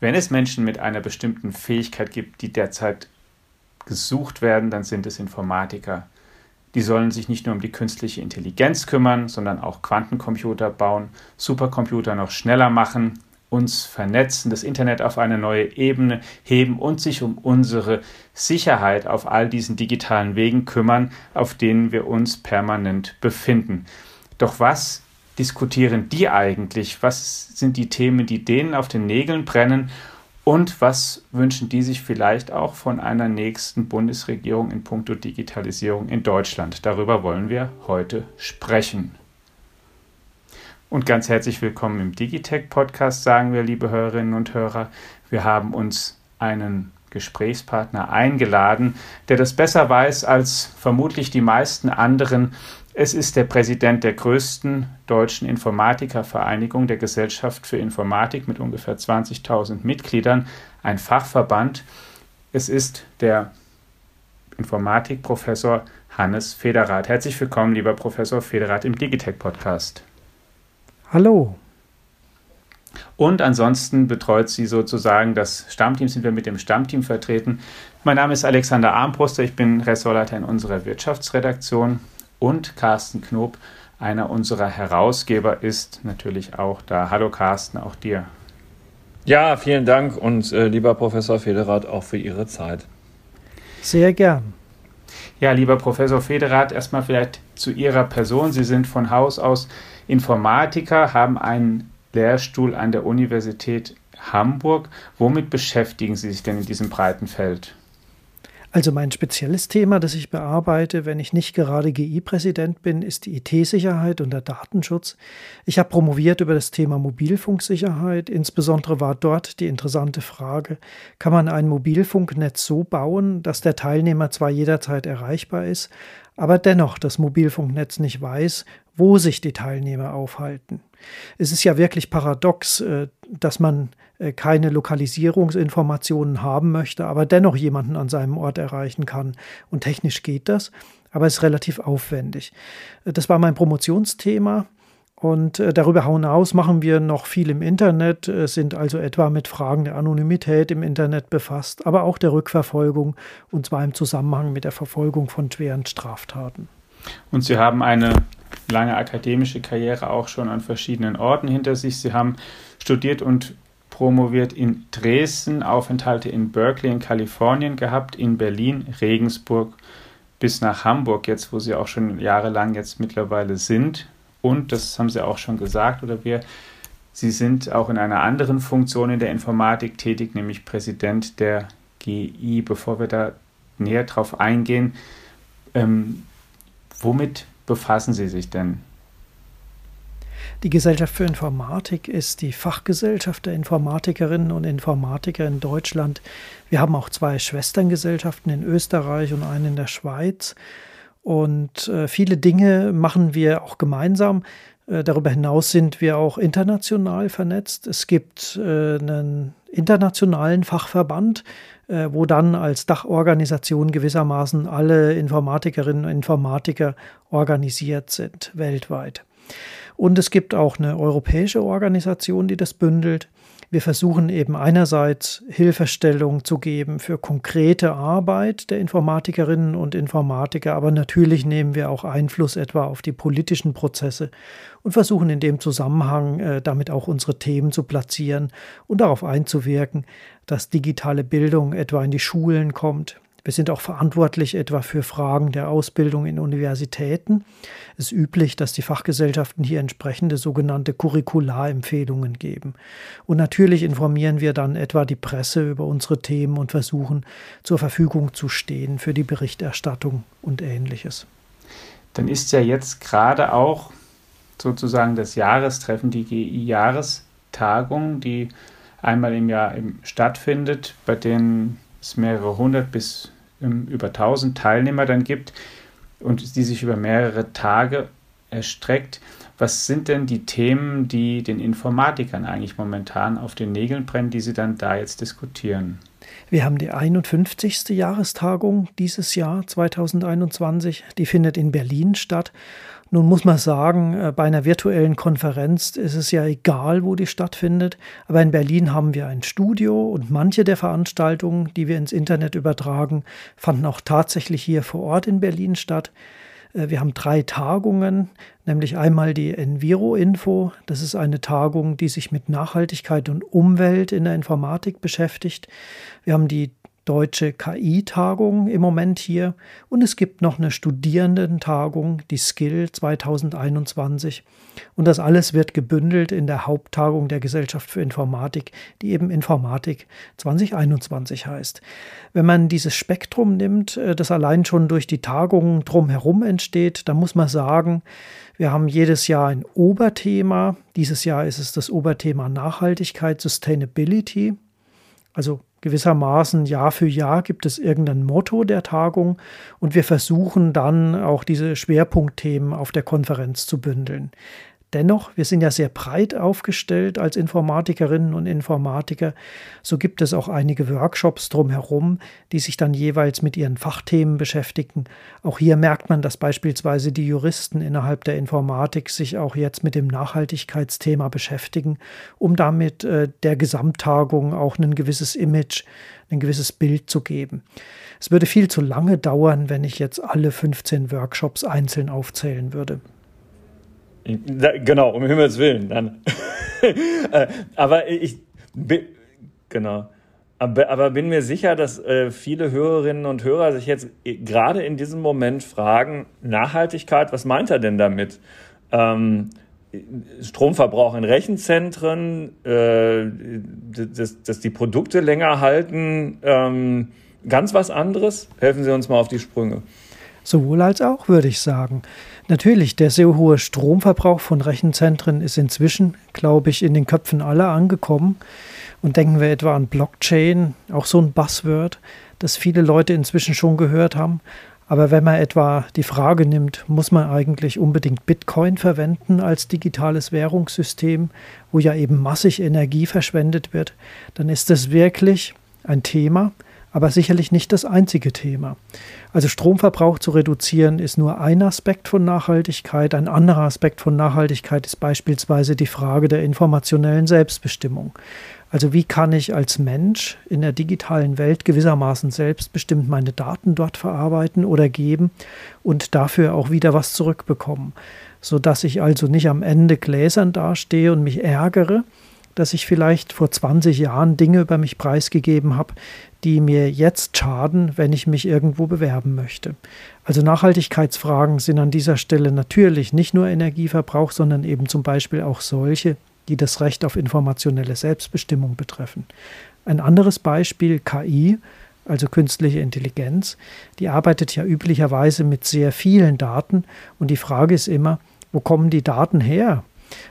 Wenn es Menschen mit einer bestimmten Fähigkeit gibt, die derzeit gesucht werden, dann sind es Informatiker. Die sollen sich nicht nur um die künstliche Intelligenz kümmern, sondern auch Quantencomputer bauen, Supercomputer noch schneller machen, uns vernetzen, das Internet auf eine neue Ebene heben und sich um unsere Sicherheit auf all diesen digitalen Wegen kümmern, auf denen wir uns permanent befinden. Doch was diskutieren die eigentlich? Was sind die Themen, die denen auf den Nägeln brennen? Und was wünschen die sich vielleicht auch von einer nächsten Bundesregierung in puncto Digitalisierung in Deutschland? Darüber wollen wir heute sprechen. Und ganz herzlich willkommen im Digitech Podcast, sagen wir, liebe Hörerinnen und Hörer. Wir haben uns einen Gesprächspartner eingeladen, der das besser weiß als vermutlich die meisten anderen. Es ist der Präsident der größten deutschen Informatikervereinigung, der Gesellschaft für Informatik mit ungefähr 20.000 Mitgliedern, ein Fachverband. Es ist der Informatikprofessor Hannes Federath. Herzlich willkommen, lieber Professor Federath, im Digitech Podcast. Hallo. Und ansonsten betreut sie sozusagen das Stammteam, sind wir mit dem Stammteam vertreten. Mein Name ist Alexander Armbruster, ich bin Ressortleiter in unserer Wirtschaftsredaktion und Carsten Knob, einer unserer Herausgeber, ist natürlich auch da. Hallo Carsten, auch dir. Ja, vielen Dank und äh, lieber Professor Federath auch für Ihre Zeit. Sehr gern. Ja, lieber Professor Federath, erstmal vielleicht zu Ihrer Person. Sie sind von Haus aus Informatiker, haben einen Lehrstuhl an der Universität Hamburg. Womit beschäftigen Sie sich denn in diesem breiten Feld? Also mein spezielles Thema, das ich bearbeite, wenn ich nicht gerade GI-Präsident bin, ist die IT-Sicherheit und der Datenschutz. Ich habe promoviert über das Thema Mobilfunksicherheit. Insbesondere war dort die interessante Frage, kann man ein Mobilfunknetz so bauen, dass der Teilnehmer zwar jederzeit erreichbar ist, aber dennoch das Mobilfunknetz nicht weiß, wo sich die Teilnehmer aufhalten. Es ist ja wirklich paradox, äh, dass man äh, keine Lokalisierungsinformationen haben möchte, aber dennoch jemanden an seinem Ort erreichen kann. Und technisch geht das, aber es ist relativ aufwendig. Äh, das war mein Promotionsthema. Und darüber hinaus machen wir noch viel im Internet, sind also etwa mit Fragen der Anonymität im Internet befasst, aber auch der Rückverfolgung, und zwar im Zusammenhang mit der Verfolgung von schweren Straftaten. Und Sie haben eine lange akademische Karriere auch schon an verschiedenen Orten hinter sich. Sie haben studiert und promoviert in Dresden, Aufenthalte in Berkeley in Kalifornien gehabt, in Berlin, Regensburg bis nach Hamburg, jetzt wo Sie auch schon jahrelang jetzt mittlerweile sind. Und, das haben Sie auch schon gesagt, oder wir, Sie sind auch in einer anderen Funktion in der Informatik tätig, nämlich Präsident der GI. Bevor wir da näher drauf eingehen, ähm, womit befassen Sie sich denn? Die Gesellschaft für Informatik ist die Fachgesellschaft der Informatikerinnen und Informatiker in Deutschland. Wir haben auch zwei Schwesterngesellschaften in Österreich und eine in der Schweiz. Und äh, viele Dinge machen wir auch gemeinsam. Äh, darüber hinaus sind wir auch international vernetzt. Es gibt äh, einen internationalen Fachverband, äh, wo dann als Dachorganisation gewissermaßen alle Informatikerinnen und Informatiker organisiert sind weltweit. Und es gibt auch eine europäische Organisation, die das bündelt. Wir versuchen eben einerseits Hilfestellung zu geben für konkrete Arbeit der Informatikerinnen und Informatiker, aber natürlich nehmen wir auch Einfluss etwa auf die politischen Prozesse und versuchen in dem Zusammenhang äh, damit auch unsere Themen zu platzieren und darauf einzuwirken, dass digitale Bildung etwa in die Schulen kommt, wir sind auch verantwortlich etwa für Fragen der Ausbildung in Universitäten. Es ist üblich, dass die Fachgesellschaften hier entsprechende sogenannte Curricularempfehlungen geben. Und natürlich informieren wir dann etwa die Presse über unsere Themen und versuchen zur Verfügung zu stehen für die Berichterstattung und ähnliches. Dann ist ja jetzt gerade auch sozusagen das Jahrestreffen, die GI-Jahrestagung, die einmal im Jahr stattfindet, bei denen es mehrere hundert bis über tausend Teilnehmer dann gibt und die sich über mehrere Tage erstreckt. Was sind denn die Themen, die den Informatikern eigentlich momentan auf den Nägeln brennen, die sie dann da jetzt diskutieren? Wir haben die 51. Jahrestagung dieses Jahr 2021. Die findet in Berlin statt. Nun muss man sagen, äh, bei einer virtuellen Konferenz ist es ja egal, wo die stattfindet. Aber in Berlin haben wir ein Studio und manche der Veranstaltungen, die wir ins Internet übertragen, fanden auch tatsächlich hier vor Ort in Berlin statt. Äh, wir haben drei Tagungen, nämlich einmal die Enviro-Info. Das ist eine Tagung, die sich mit Nachhaltigkeit und Umwelt in der Informatik beschäftigt. Wir haben die deutsche KI-Tagung im Moment hier und es gibt noch eine Studierendentagung, die Skill 2021. Und das alles wird gebündelt in der Haupttagung der Gesellschaft für Informatik, die eben Informatik 2021 heißt. Wenn man dieses Spektrum nimmt, äh, das allein schon durch die Tagungen drumherum entsteht, dann muss man sagen, wir haben jedes Jahr ein Oberthema. Dieses Jahr ist es das Oberthema Nachhaltigkeit, Sustainability. Also gewissermaßen Jahr für Jahr gibt es irgendein Motto der Tagung und wir versuchen dann auch diese Schwerpunktthemen auf der Konferenz zu bündeln. Dennoch, wir sind ja sehr breit aufgestellt als Informatikerinnen und Informatiker. So gibt es auch einige Workshops drumherum, die sich dann jeweils mit ihren Fachthemen beschäftigen. Auch hier merkt man, dass beispielsweise die Juristen innerhalb der Informatik sich auch jetzt mit dem Nachhaltigkeitsthema beschäftigen, um damit äh, der Gesamttagung auch ein gewisses Image, ein gewisses Bild zu geben. Es würde viel zu lange dauern, wenn ich jetzt alle 15 Workshops einzeln aufzählen würde. Genau, um Himmels Willen. Dann. Äh, aber ich bin, genau. Aber, aber, bin mir sicher, dass äh, viele Hörerinnen und Hörer sich jetzt gerade in diesem Moment fragen, Nachhaltigkeit, was meint er denn damit? Ähm, Stromverbrauch in Rechenzentren, äh, dass, dass, die Produkte länger halten, ähm, ganz was anderes? Helfen Sie uns mal auf die Sprünge. Sowohl als auch, würde ich sagen. Natürlich, der sehr hohe Stromverbrauch von Rechenzentren ist inzwischen, glaube ich, in den Köpfen aller angekommen. Und denken wir etwa an Blockchain, auch so ein Buzzword, das viele Leute inzwischen schon gehört haben. Aber wenn man etwa die Frage nimmt, muss man eigentlich unbedingt Bitcoin verwenden als digitales Währungssystem, wo ja eben massig Energie verschwendet wird, dann ist das wirklich ein Thema, aber sicherlich nicht das einzige Thema. Also Stromverbrauch zu reduzieren ist nur ein Aspekt von Nachhaltigkeit. Ein anderer Aspekt von Nachhaltigkeit ist beispielsweise die Frage der informationellen Selbstbestimmung. Also wie kann ich als Mensch in der digitalen Welt gewissermaßen selbstbestimmt meine Daten dort verarbeiten oder geben und dafür auch wieder was zurückbekommen, sodass ich also nicht am Ende gläsern dastehe und mich ärgere, dass ich vielleicht vor 20 Jahren Dinge über mich preisgegeben habe, die mir jetzt schaden, wenn ich mich irgendwo bewerben möchte. Also Nachhaltigkeitsfragen sind an dieser Stelle natürlich nicht nur Energieverbrauch, sondern eben zum Beispiel auch solche, die das Recht auf informationelle Selbstbestimmung betreffen. Ein anderes Beispiel KI, also künstliche Intelligenz, die arbeitet ja üblicherweise mit sehr vielen Daten und die Frage ist immer, wo kommen die Daten her?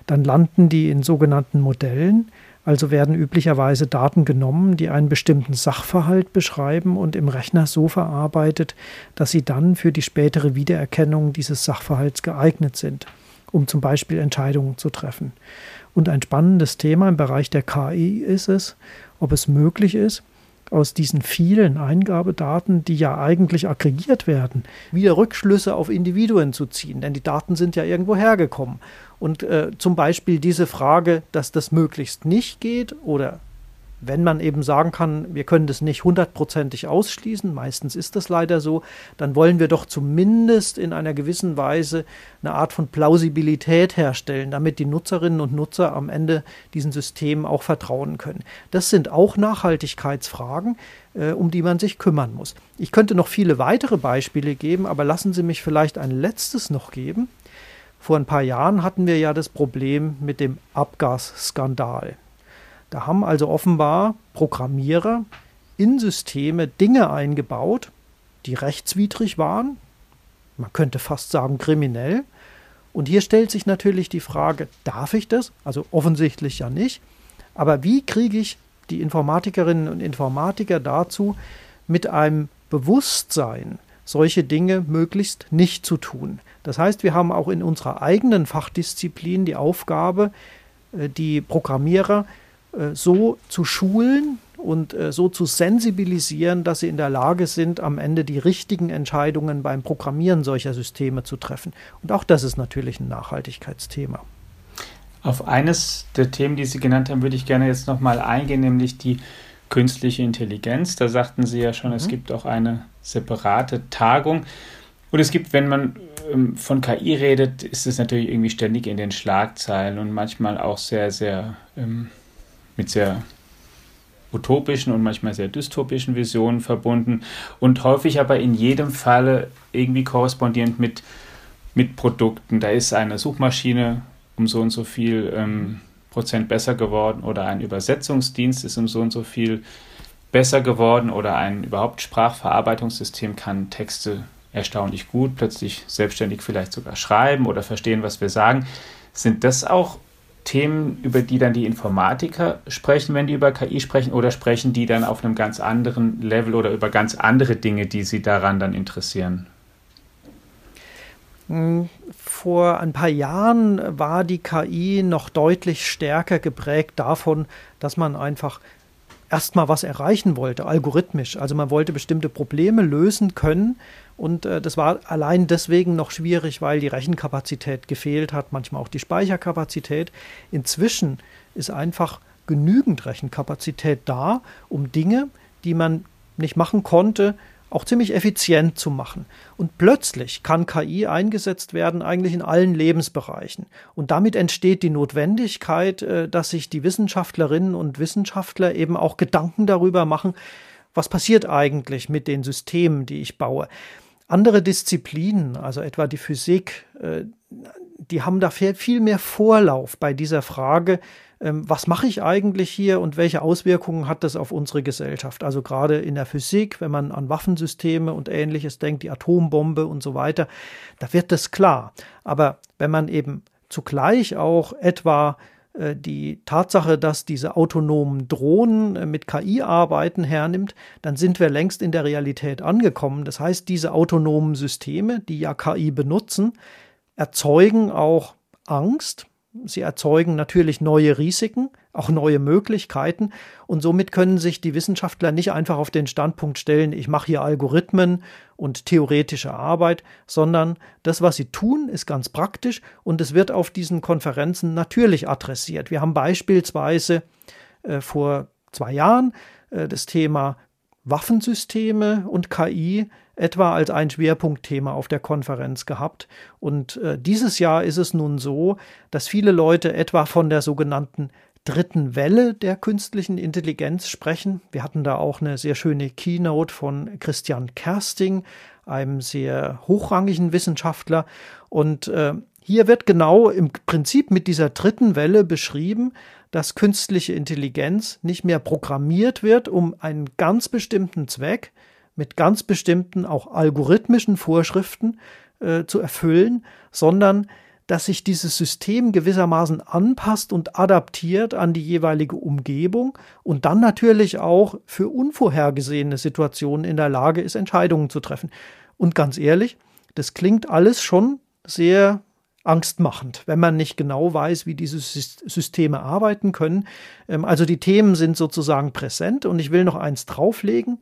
Dann landen die in sogenannten Modellen, also werden üblicherweise Daten genommen, die einen bestimmten Sachverhalt beschreiben und im Rechner so verarbeitet, dass sie dann für die spätere Wiedererkennung dieses Sachverhalts geeignet sind, um zum Beispiel Entscheidungen zu treffen. Und ein spannendes Thema im Bereich der KI ist es, ob es möglich ist, aus diesen vielen Eingabedaten, die ja eigentlich aggregiert werden, wieder Rückschlüsse auf Individuen zu ziehen. Denn die Daten sind ja irgendwo hergekommen. Und äh, zum Beispiel diese Frage, dass das möglichst nicht geht oder wenn man eben sagen kann, wir können das nicht hundertprozentig ausschließen, meistens ist das leider so, dann wollen wir doch zumindest in einer gewissen Weise eine Art von Plausibilität herstellen, damit die Nutzerinnen und Nutzer am Ende diesen Systemen auch vertrauen können. Das sind auch Nachhaltigkeitsfragen, äh, um die man sich kümmern muss. Ich könnte noch viele weitere Beispiele geben, aber lassen Sie mich vielleicht ein letztes noch geben. Vor ein paar Jahren hatten wir ja das Problem mit dem Abgasskandal. Da haben also offenbar Programmierer in Systeme Dinge eingebaut, die rechtswidrig waren, man könnte fast sagen kriminell. Und hier stellt sich natürlich die Frage, darf ich das? Also offensichtlich ja nicht. Aber wie kriege ich die Informatikerinnen und Informatiker dazu, mit einem Bewusstsein solche Dinge möglichst nicht zu tun? Das heißt, wir haben auch in unserer eigenen Fachdisziplin die Aufgabe, äh, die Programmierer so zu schulen und äh, so zu sensibilisieren, dass sie in der Lage sind, am Ende die richtigen Entscheidungen beim Programmieren solcher Systeme zu treffen. Und auch das ist natürlich ein Nachhaltigkeitsthema. Auf eines der Themen, die Sie genannt haben, würde ich gerne jetzt nochmal eingehen, nämlich die künstliche Intelligenz. Da sagten Sie ja schon, mhm. es gibt auch eine separate Tagung. Und es gibt, wenn man ähm, von KI redet, ist es natürlich irgendwie ständig in den Schlagzeilen und manchmal auch sehr, sehr ähm, mit sehr utopischen und manchmal sehr dystopischen Visionen verbunden und häufig aber in jedem Falle irgendwie korrespondierend mit, mit Produkten. Da ist eine Suchmaschine um so und so viel ähm, Prozent besser geworden oder ein Übersetzungsdienst ist um so und so viel besser geworden oder ein überhaupt Sprachverarbeitungssystem kann Texte erstaunlich gut, plötzlich selbstständig vielleicht sogar schreiben oder verstehen, was wir sagen. Sind das auch Themen, über die dann die Informatiker sprechen, wenn die über KI sprechen, oder sprechen die dann auf einem ganz anderen Level oder über ganz andere Dinge, die sie daran dann interessieren? Hm, vor ein paar Jahren war die KI noch deutlich stärker geprägt davon, dass man einfach erstmal was erreichen wollte, algorithmisch. Also man wollte bestimmte Probleme lösen können und äh, das war allein deswegen noch schwierig, weil die Rechenkapazität gefehlt hat, manchmal auch die Speicherkapazität. Inzwischen ist einfach genügend Rechenkapazität da, um Dinge, die man nicht machen konnte, auch ziemlich effizient zu machen. Und plötzlich kann KI eingesetzt werden, eigentlich in allen Lebensbereichen. Und damit entsteht die Notwendigkeit, äh, dass sich die Wissenschaftlerinnen und Wissenschaftler eben auch Gedanken darüber machen, was passiert eigentlich mit den Systemen, die ich baue. Andere Disziplinen, also etwa die Physik, äh, die haben da viel mehr Vorlauf bei dieser Frage, was mache ich eigentlich hier und welche Auswirkungen hat das auf unsere Gesellschaft? Also gerade in der Physik, wenn man an Waffensysteme und ähnliches denkt, die Atombombe und so weiter, da wird das klar. Aber wenn man eben zugleich auch etwa äh, die Tatsache, dass diese autonomen Drohnen äh, mit KI arbeiten, hernimmt, dann sind wir längst in der Realität angekommen. Das heißt, diese autonomen Systeme, die ja KI benutzen, erzeugen auch Angst, Sie erzeugen natürlich neue Risiken, auch neue Möglichkeiten und somit können sich die Wissenschaftler nicht einfach auf den Standpunkt stellen, ich mache hier Algorithmen und theoretische Arbeit, sondern das, was sie tun, ist ganz praktisch und es wird auf diesen Konferenzen natürlich adressiert. Wir haben beispielsweise äh, vor zwei Jahren äh, das Thema Waffensysteme und KI etwa als ein Schwerpunktthema auf der Konferenz gehabt. Und äh, dieses Jahr ist es nun so, dass viele Leute etwa von der sogenannten dritten Welle der künstlichen Intelligenz sprechen. Wir hatten da auch eine sehr schöne Keynote von Christian Kersting, einem sehr hochrangigen Wissenschaftler. Und äh, hier wird genau im Prinzip mit dieser dritten Welle beschrieben, dass künstliche Intelligenz nicht mehr programmiert wird, um einen ganz bestimmten Zweck, mit ganz bestimmten auch algorithmischen Vorschriften äh, zu erfüllen, sondern dass sich dieses System gewissermaßen anpasst und adaptiert an die jeweilige Umgebung und dann natürlich auch für unvorhergesehene Situationen in der Lage ist, Entscheidungen zu treffen. Und ganz ehrlich, das klingt alles schon sehr angstmachend, wenn man nicht genau weiß, wie diese Systeme arbeiten können. Ähm, also die Themen sind sozusagen präsent und ich will noch eins drauflegen.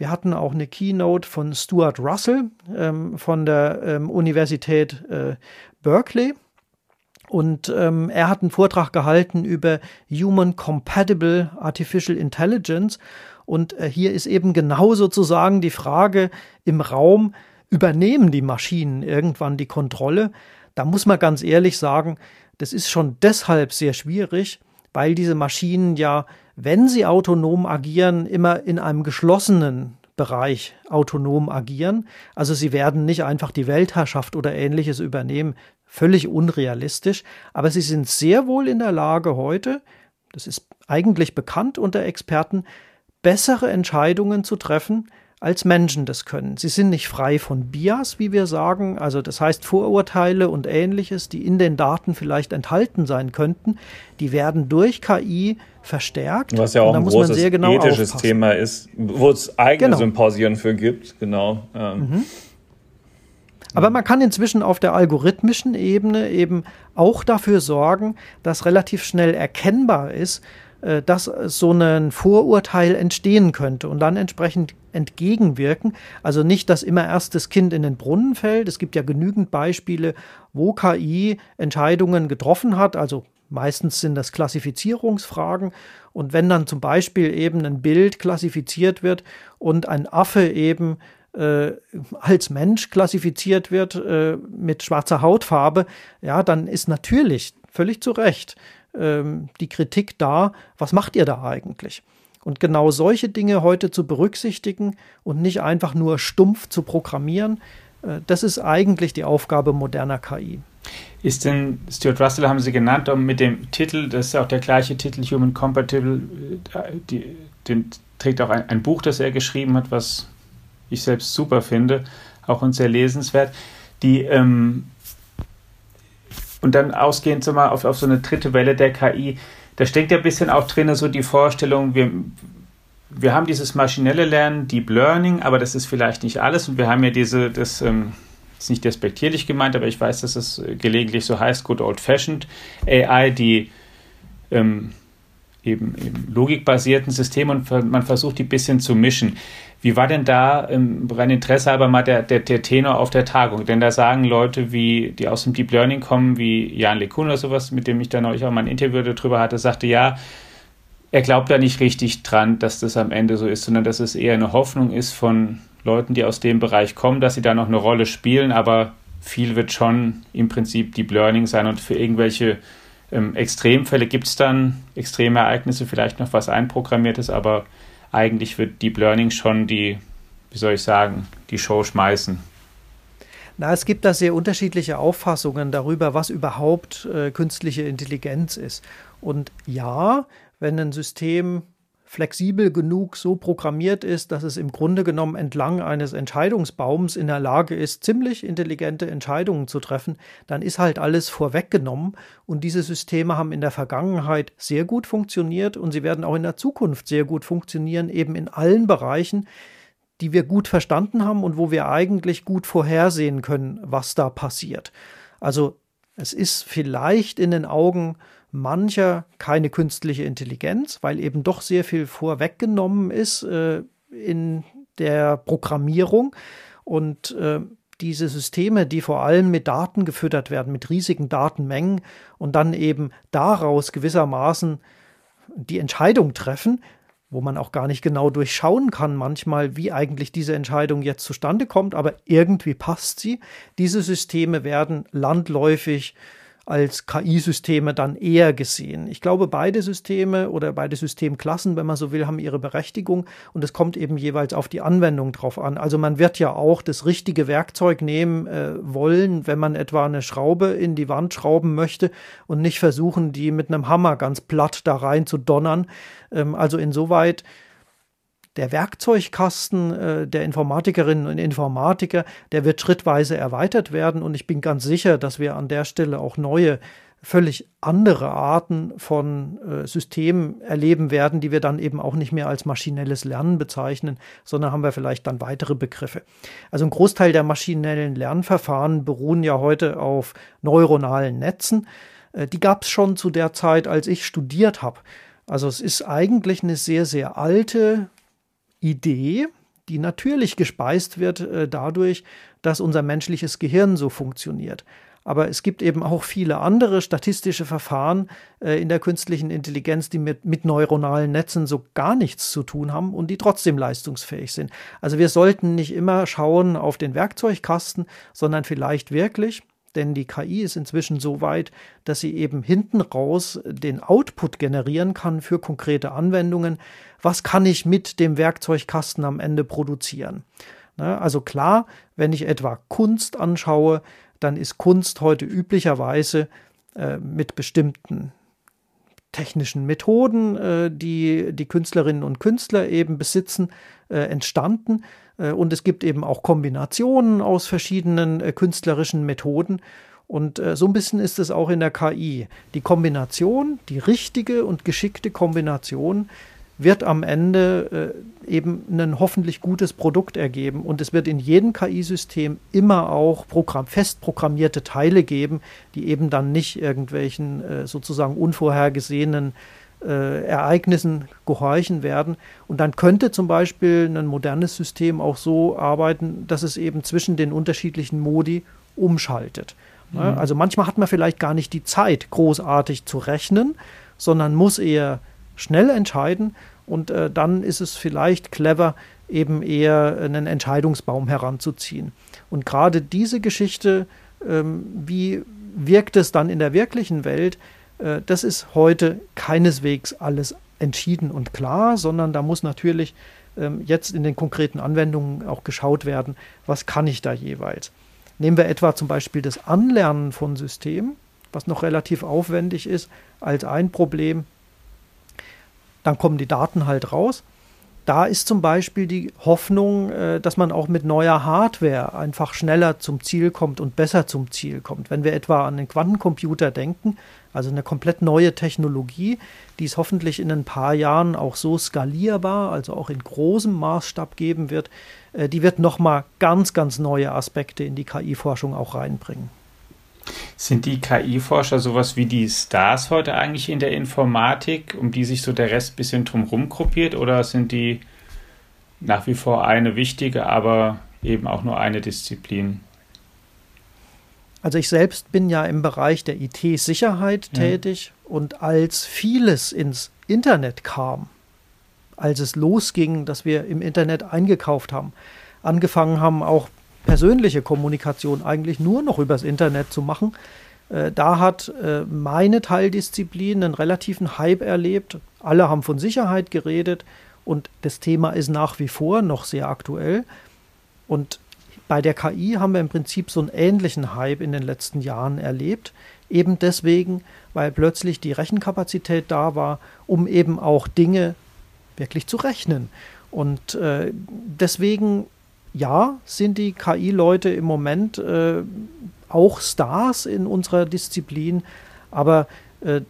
Wir hatten auch eine Keynote von Stuart Russell ähm, von der ähm, Universität äh, Berkeley. Und ähm, er hat einen Vortrag gehalten über Human Compatible Artificial Intelligence. Und äh, hier ist eben genau sozusagen die Frage im Raum, übernehmen die Maschinen irgendwann die Kontrolle? Da muss man ganz ehrlich sagen, das ist schon deshalb sehr schwierig, weil diese Maschinen ja wenn sie autonom agieren, immer in einem geschlossenen Bereich autonom agieren. Also sie werden nicht einfach die Weltherrschaft oder ähnliches übernehmen, völlig unrealistisch, aber sie sind sehr wohl in der Lage heute, das ist eigentlich bekannt unter Experten, bessere Entscheidungen zu treffen, als Menschen das können. Sie sind nicht frei von Bias, wie wir sagen, also das heißt Vorurteile und ähnliches, die in den Daten vielleicht enthalten sein könnten, die werden durch KI verstärkt. Was ja auch ein großes genau ethisches aufpassen. Thema ist, wo es eigene genau. Symposien für gibt, genau. Ähm. Mhm. Aber man kann inzwischen auf der algorithmischen Ebene eben auch dafür sorgen, dass relativ schnell erkennbar ist, dass so ein Vorurteil entstehen könnte und dann entsprechend entgegenwirken. Also nicht, dass immer erst das Kind in den Brunnen fällt. Es gibt ja genügend Beispiele, wo KI Entscheidungen getroffen hat, also Meistens sind das Klassifizierungsfragen. Und wenn dann zum Beispiel eben ein Bild klassifiziert wird und ein Affe eben äh, als Mensch klassifiziert wird äh, mit schwarzer Hautfarbe, ja, dann ist natürlich völlig zu Recht ähm, die Kritik da, was macht ihr da eigentlich? Und genau solche Dinge heute zu berücksichtigen und nicht einfach nur stumpf zu programmieren, äh, das ist eigentlich die Aufgabe moderner KI. Ist denn, Stuart Russell haben Sie genannt, um mit dem Titel, das ist auch der gleiche Titel, Human Compatible, äh, die, den trägt auch ein, ein Buch, das er geschrieben hat, was ich selbst super finde, auch und sehr lesenswert. Die, ähm, und dann ausgehend so mal auf, auf so eine dritte Welle der KI, da steckt ja ein bisschen auch drin so die Vorstellung, wir, wir haben dieses maschinelle Lernen, Deep Learning, aber das ist vielleicht nicht alles und wir haben ja diese, das ähm, ist nicht despektierlich gemeint, aber ich weiß, dass es gelegentlich so heißt, good old fashioned AI, die ähm, eben, eben logikbasierten Systeme und man versucht die ein bisschen zu mischen. Wie war denn da im rein Interesse aber mal der, der, der Tenor auf der Tagung? Denn da sagen Leute, wie, die aus dem Deep Learning kommen, wie Jan LeCun oder sowas, mit dem ich dann euch auch mal ein Interview darüber hatte, sagte, ja, er glaubt da nicht richtig dran, dass das am Ende so ist, sondern dass es eher eine Hoffnung ist von Leuten, die aus dem Bereich kommen, dass sie da noch eine Rolle spielen, aber viel wird schon im Prinzip Deep Learning sein und für irgendwelche ähm, Extremfälle gibt es dann extreme Ereignisse, vielleicht noch was einprogrammiertes, aber eigentlich wird Deep Learning schon die, wie soll ich sagen, die Show schmeißen. Na, es gibt da sehr unterschiedliche Auffassungen darüber, was überhaupt äh, künstliche Intelligenz ist. Und ja, wenn ein System flexibel genug so programmiert ist, dass es im Grunde genommen entlang eines Entscheidungsbaums in der Lage ist, ziemlich intelligente Entscheidungen zu treffen, dann ist halt alles vorweggenommen und diese Systeme haben in der Vergangenheit sehr gut funktioniert und sie werden auch in der Zukunft sehr gut funktionieren, eben in allen Bereichen, die wir gut verstanden haben und wo wir eigentlich gut vorhersehen können, was da passiert. Also es ist vielleicht in den Augen mancher keine künstliche Intelligenz, weil eben doch sehr viel vorweggenommen ist äh, in der Programmierung und äh, diese Systeme, die vor allem mit Daten gefüttert werden, mit riesigen Datenmengen und dann eben daraus gewissermaßen die Entscheidung treffen, wo man auch gar nicht genau durchschauen kann manchmal, wie eigentlich diese Entscheidung jetzt zustande kommt, aber irgendwie passt sie. Diese Systeme werden landläufig als KI-Systeme dann eher gesehen. Ich glaube, beide Systeme oder beide Systemklassen, wenn man so will, haben ihre Berechtigung und es kommt eben jeweils auf die Anwendung drauf an. Also man wird ja auch das richtige Werkzeug nehmen äh, wollen, wenn man etwa eine Schraube in die Wand schrauben möchte und nicht versuchen, die mit einem Hammer ganz platt da rein zu donnern. Ähm, also insoweit der Werkzeugkasten äh, der Informatikerinnen und Informatiker, der wird schrittweise erweitert werden und ich bin ganz sicher, dass wir an der Stelle auch neue völlig andere Arten von äh, Systemen erleben werden, die wir dann eben auch nicht mehr als maschinelles Lernen bezeichnen, sondern haben wir vielleicht dann weitere Begriffe. Also ein Großteil der maschinellen Lernverfahren beruhen ja heute auf neuronalen Netzen. Äh, die gab es schon zu der Zeit, als ich studiert habe. Also es ist eigentlich eine sehr, sehr alte Idee, die natürlich gespeist wird äh, dadurch, dass unser menschliches Gehirn so funktioniert. Aber es gibt eben auch viele andere statistische Verfahren äh, in der künstlichen Intelligenz, die mit, mit neuronalen Netzen so gar nichts zu tun haben und die trotzdem leistungsfähig sind. Also wir sollten nicht immer schauen auf den Werkzeugkasten, sondern vielleicht wirklich denn die KI ist inzwischen so weit, dass sie eben hinten raus den Output generieren kann für konkrete Anwendungen. Was kann ich mit dem Werkzeugkasten am Ende produzieren? Also klar, wenn ich etwa Kunst anschaue, dann ist Kunst heute üblicherweise äh, mit bestimmten technischen Methoden, äh, die die Künstlerinnen und Künstler eben besitzen, äh, entstanden. Äh, und es gibt eben auch Kombinationen aus verschiedenen äh, künstlerischen Methoden. Und äh, so ein bisschen ist es auch in der KI. Die Kombination, die richtige und geschickte Kombination wird am Ende äh, eben ein hoffentlich gutes Produkt ergeben. Und es wird in jedem KI-System immer auch Programm, fest programmierte Teile geben, die eben dann nicht irgendwelchen äh, sozusagen unvorhergesehenen äh, Ereignissen gehorchen werden. Und dann könnte zum Beispiel ein modernes System auch so arbeiten, dass es eben zwischen den unterschiedlichen Modi umschaltet. Mhm. Also manchmal hat man vielleicht gar nicht die Zeit, großartig zu rechnen, sondern muss eher schnell entscheiden. Und äh, dann ist es vielleicht clever, eben eher einen Entscheidungsbaum heranzuziehen. Und gerade diese Geschichte, ähm, wie wirkt es dann in der wirklichen Welt, äh, das ist heute keineswegs alles entschieden und klar, sondern da muss natürlich ähm, jetzt in den konkreten Anwendungen auch geschaut werden, was kann ich da jeweils. Nehmen wir etwa zum Beispiel das Anlernen von Systemen, was noch relativ aufwendig ist, als ein Problem. Dann kommen die Daten halt raus da ist zum Beispiel die Hoffnung, äh, dass man auch mit neuer Hardware einfach schneller zum Ziel kommt und besser zum Ziel kommt. Wenn wir etwa an den Quantencomputer denken, also eine komplett neue Technologie, die es hoffentlich in ein paar Jahren auch so skalierbar, also auch in großem Maßstab geben wird, äh, die wird nochmal ganz, ganz neue Aspekte in die KI-Forschung auch reinbringen. Sind die KI-Forscher sowas wie die Stars heute eigentlich in der Informatik, um die sich so der Rest ein bisschen drumherum gruppiert, oder sind die nach wie vor eine wichtige, aber eben auch nur eine Disziplin? Also ich selbst bin ja im Bereich der IT-Sicherheit ja. tätig und als vieles ins Internet kam, als es losging, dass wir im Internet eingekauft haben, angefangen haben, auch persönliche Kommunikation eigentlich nur noch übers Internet zu machen. Äh, da hat äh, meine Teildisziplin einen relativen Hype erlebt. Alle haben von Sicherheit geredet und das Thema ist nach wie vor noch sehr aktuell. Und bei der KI haben wir im Prinzip so einen ähnlichen Hype in den letzten Jahren erlebt. Eben deswegen, weil plötzlich die Rechenkapazität da war, um eben auch Dinge wirklich zu rechnen. Und äh, deswegen ja, sind die KI-Leute im Moment äh, auch Stars in unserer Disziplin, aber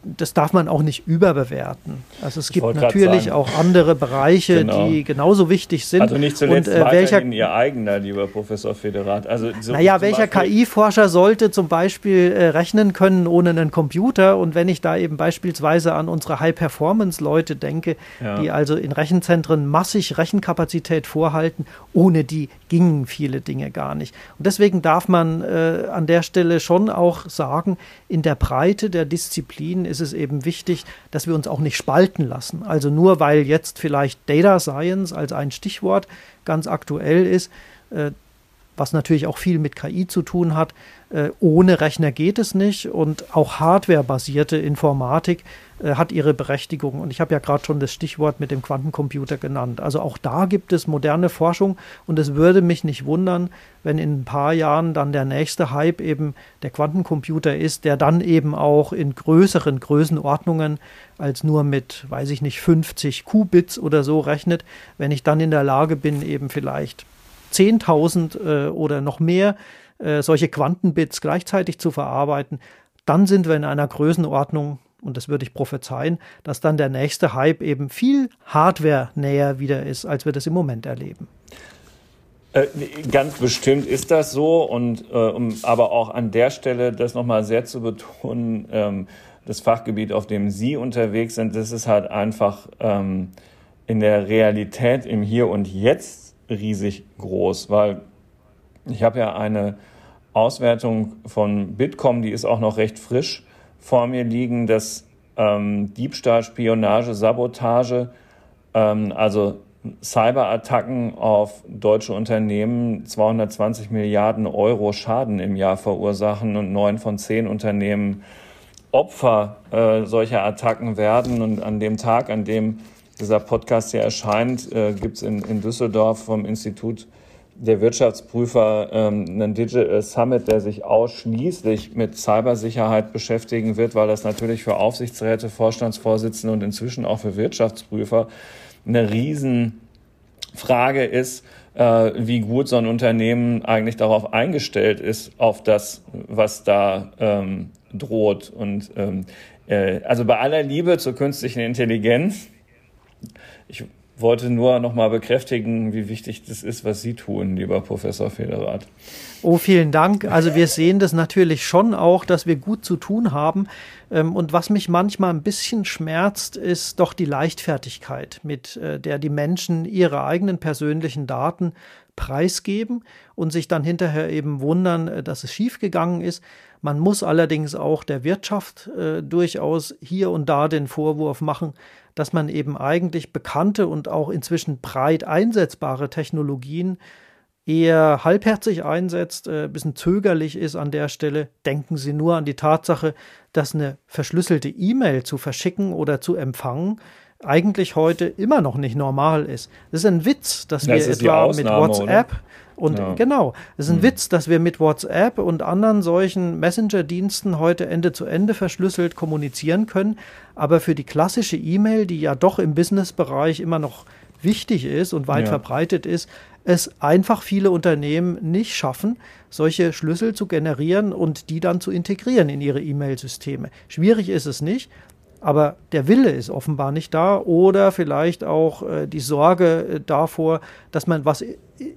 das darf man auch nicht überbewerten. Also es gibt natürlich sagen. auch andere Bereiche, genau. die genauso wichtig sind. Also nicht zuletzt und, äh, welcher, Ihr eigener, lieber Professor Federat. Also so naja, welcher KI-Forscher sollte zum Beispiel äh, rechnen können ohne einen Computer? Und wenn ich da eben beispielsweise an unsere High-Performance-Leute denke, ja. die also in Rechenzentren massig Rechenkapazität vorhalten, ohne die gingen viele Dinge gar nicht. Und deswegen darf man äh, an der Stelle schon auch sagen, in der Breite der Disziplin Disziplinen ist es eben wichtig, dass wir uns auch nicht spalten lassen. Also nur weil jetzt vielleicht Data Science als ein Stichwort ganz aktuell ist, äh, was natürlich auch viel mit KI zu tun hat. Äh, ohne Rechner geht es nicht und auch hardwarebasierte Informatik äh, hat ihre Berechtigung. Und ich habe ja gerade schon das Stichwort mit dem Quantencomputer genannt. Also auch da gibt es moderne Forschung und es würde mich nicht wundern, wenn in ein paar Jahren dann der nächste Hype eben der Quantencomputer ist, der dann eben auch in größeren Größenordnungen als nur mit, weiß ich nicht, 50 Qubits oder so rechnet, wenn ich dann in der Lage bin, eben vielleicht 10.000 äh, oder noch mehr äh, solche Quantenbits gleichzeitig zu verarbeiten, dann sind wir in einer Größenordnung, und das würde ich prophezeien, dass dann der nächste Hype eben viel Hardware näher wieder ist, als wir das im Moment erleben. Äh, ganz bestimmt ist das so und äh, um aber auch an der Stelle das nochmal sehr zu betonen, ähm, das Fachgebiet, auf dem Sie unterwegs sind, das ist halt einfach ähm, in der Realität im Hier und Jetzt riesig groß, weil ich habe ja eine Auswertung von Bitkom, die ist auch noch recht frisch vor mir liegen, dass ähm, Diebstahl, Spionage, Sabotage, ähm, also Cyberattacken auf deutsche Unternehmen 220 Milliarden Euro Schaden im Jahr verursachen und neun von zehn Unternehmen Opfer äh, solcher Attacken werden. Und an dem Tag, an dem dieser Podcast hier erscheint, äh, gibt es in, in Düsseldorf vom Institut der Wirtschaftsprüfer ähm, einen Digital Summit, der sich ausschließlich mit Cybersicherheit beschäftigen wird, weil das natürlich für Aufsichtsräte, Vorstandsvorsitzende und inzwischen auch für Wirtschaftsprüfer eine Riesenfrage ist, äh, wie gut so ein Unternehmen eigentlich darauf eingestellt ist, auf das, was da ähm, droht. Und ähm, äh, also bei aller Liebe zur künstlichen Intelligenz, ich wollte nur noch mal bekräftigen, wie wichtig das ist, was Sie tun, lieber Professor Federath. Oh, vielen Dank. Also wir sehen das natürlich schon auch, dass wir gut zu tun haben. Ähm, und was mich manchmal ein bisschen schmerzt, ist doch die Leichtfertigkeit, mit äh, der die Menschen ihre eigenen persönlichen Daten preisgeben und sich dann hinterher eben wundern, äh, dass es schiefgegangen ist. Man muss allerdings auch der Wirtschaft äh, durchaus hier und da den Vorwurf machen, dass man eben eigentlich bekannte und auch inzwischen breit einsetzbare Technologien eher halbherzig einsetzt, ein äh, bisschen zögerlich ist an der Stelle. Denken Sie nur an die Tatsache, dass eine verschlüsselte E-Mail zu verschicken oder zu empfangen eigentlich heute immer noch nicht normal ist. Das ist ein Witz, dass das wir etwa Ausnahme, mit WhatsApp oder? und ja. genau, es ist ein hm. Witz, dass wir mit WhatsApp und anderen solchen Messenger-Diensten heute Ende zu Ende verschlüsselt kommunizieren können, aber für die klassische E-Mail, die ja doch im Business-Bereich immer noch wichtig ist und weit ja. verbreitet ist, es einfach viele Unternehmen nicht schaffen, solche Schlüssel zu generieren und die dann zu integrieren in ihre E-Mail-Systeme. Schwierig ist es nicht, aber der Wille ist offenbar nicht da oder vielleicht auch äh, die Sorge äh, davor, dass man was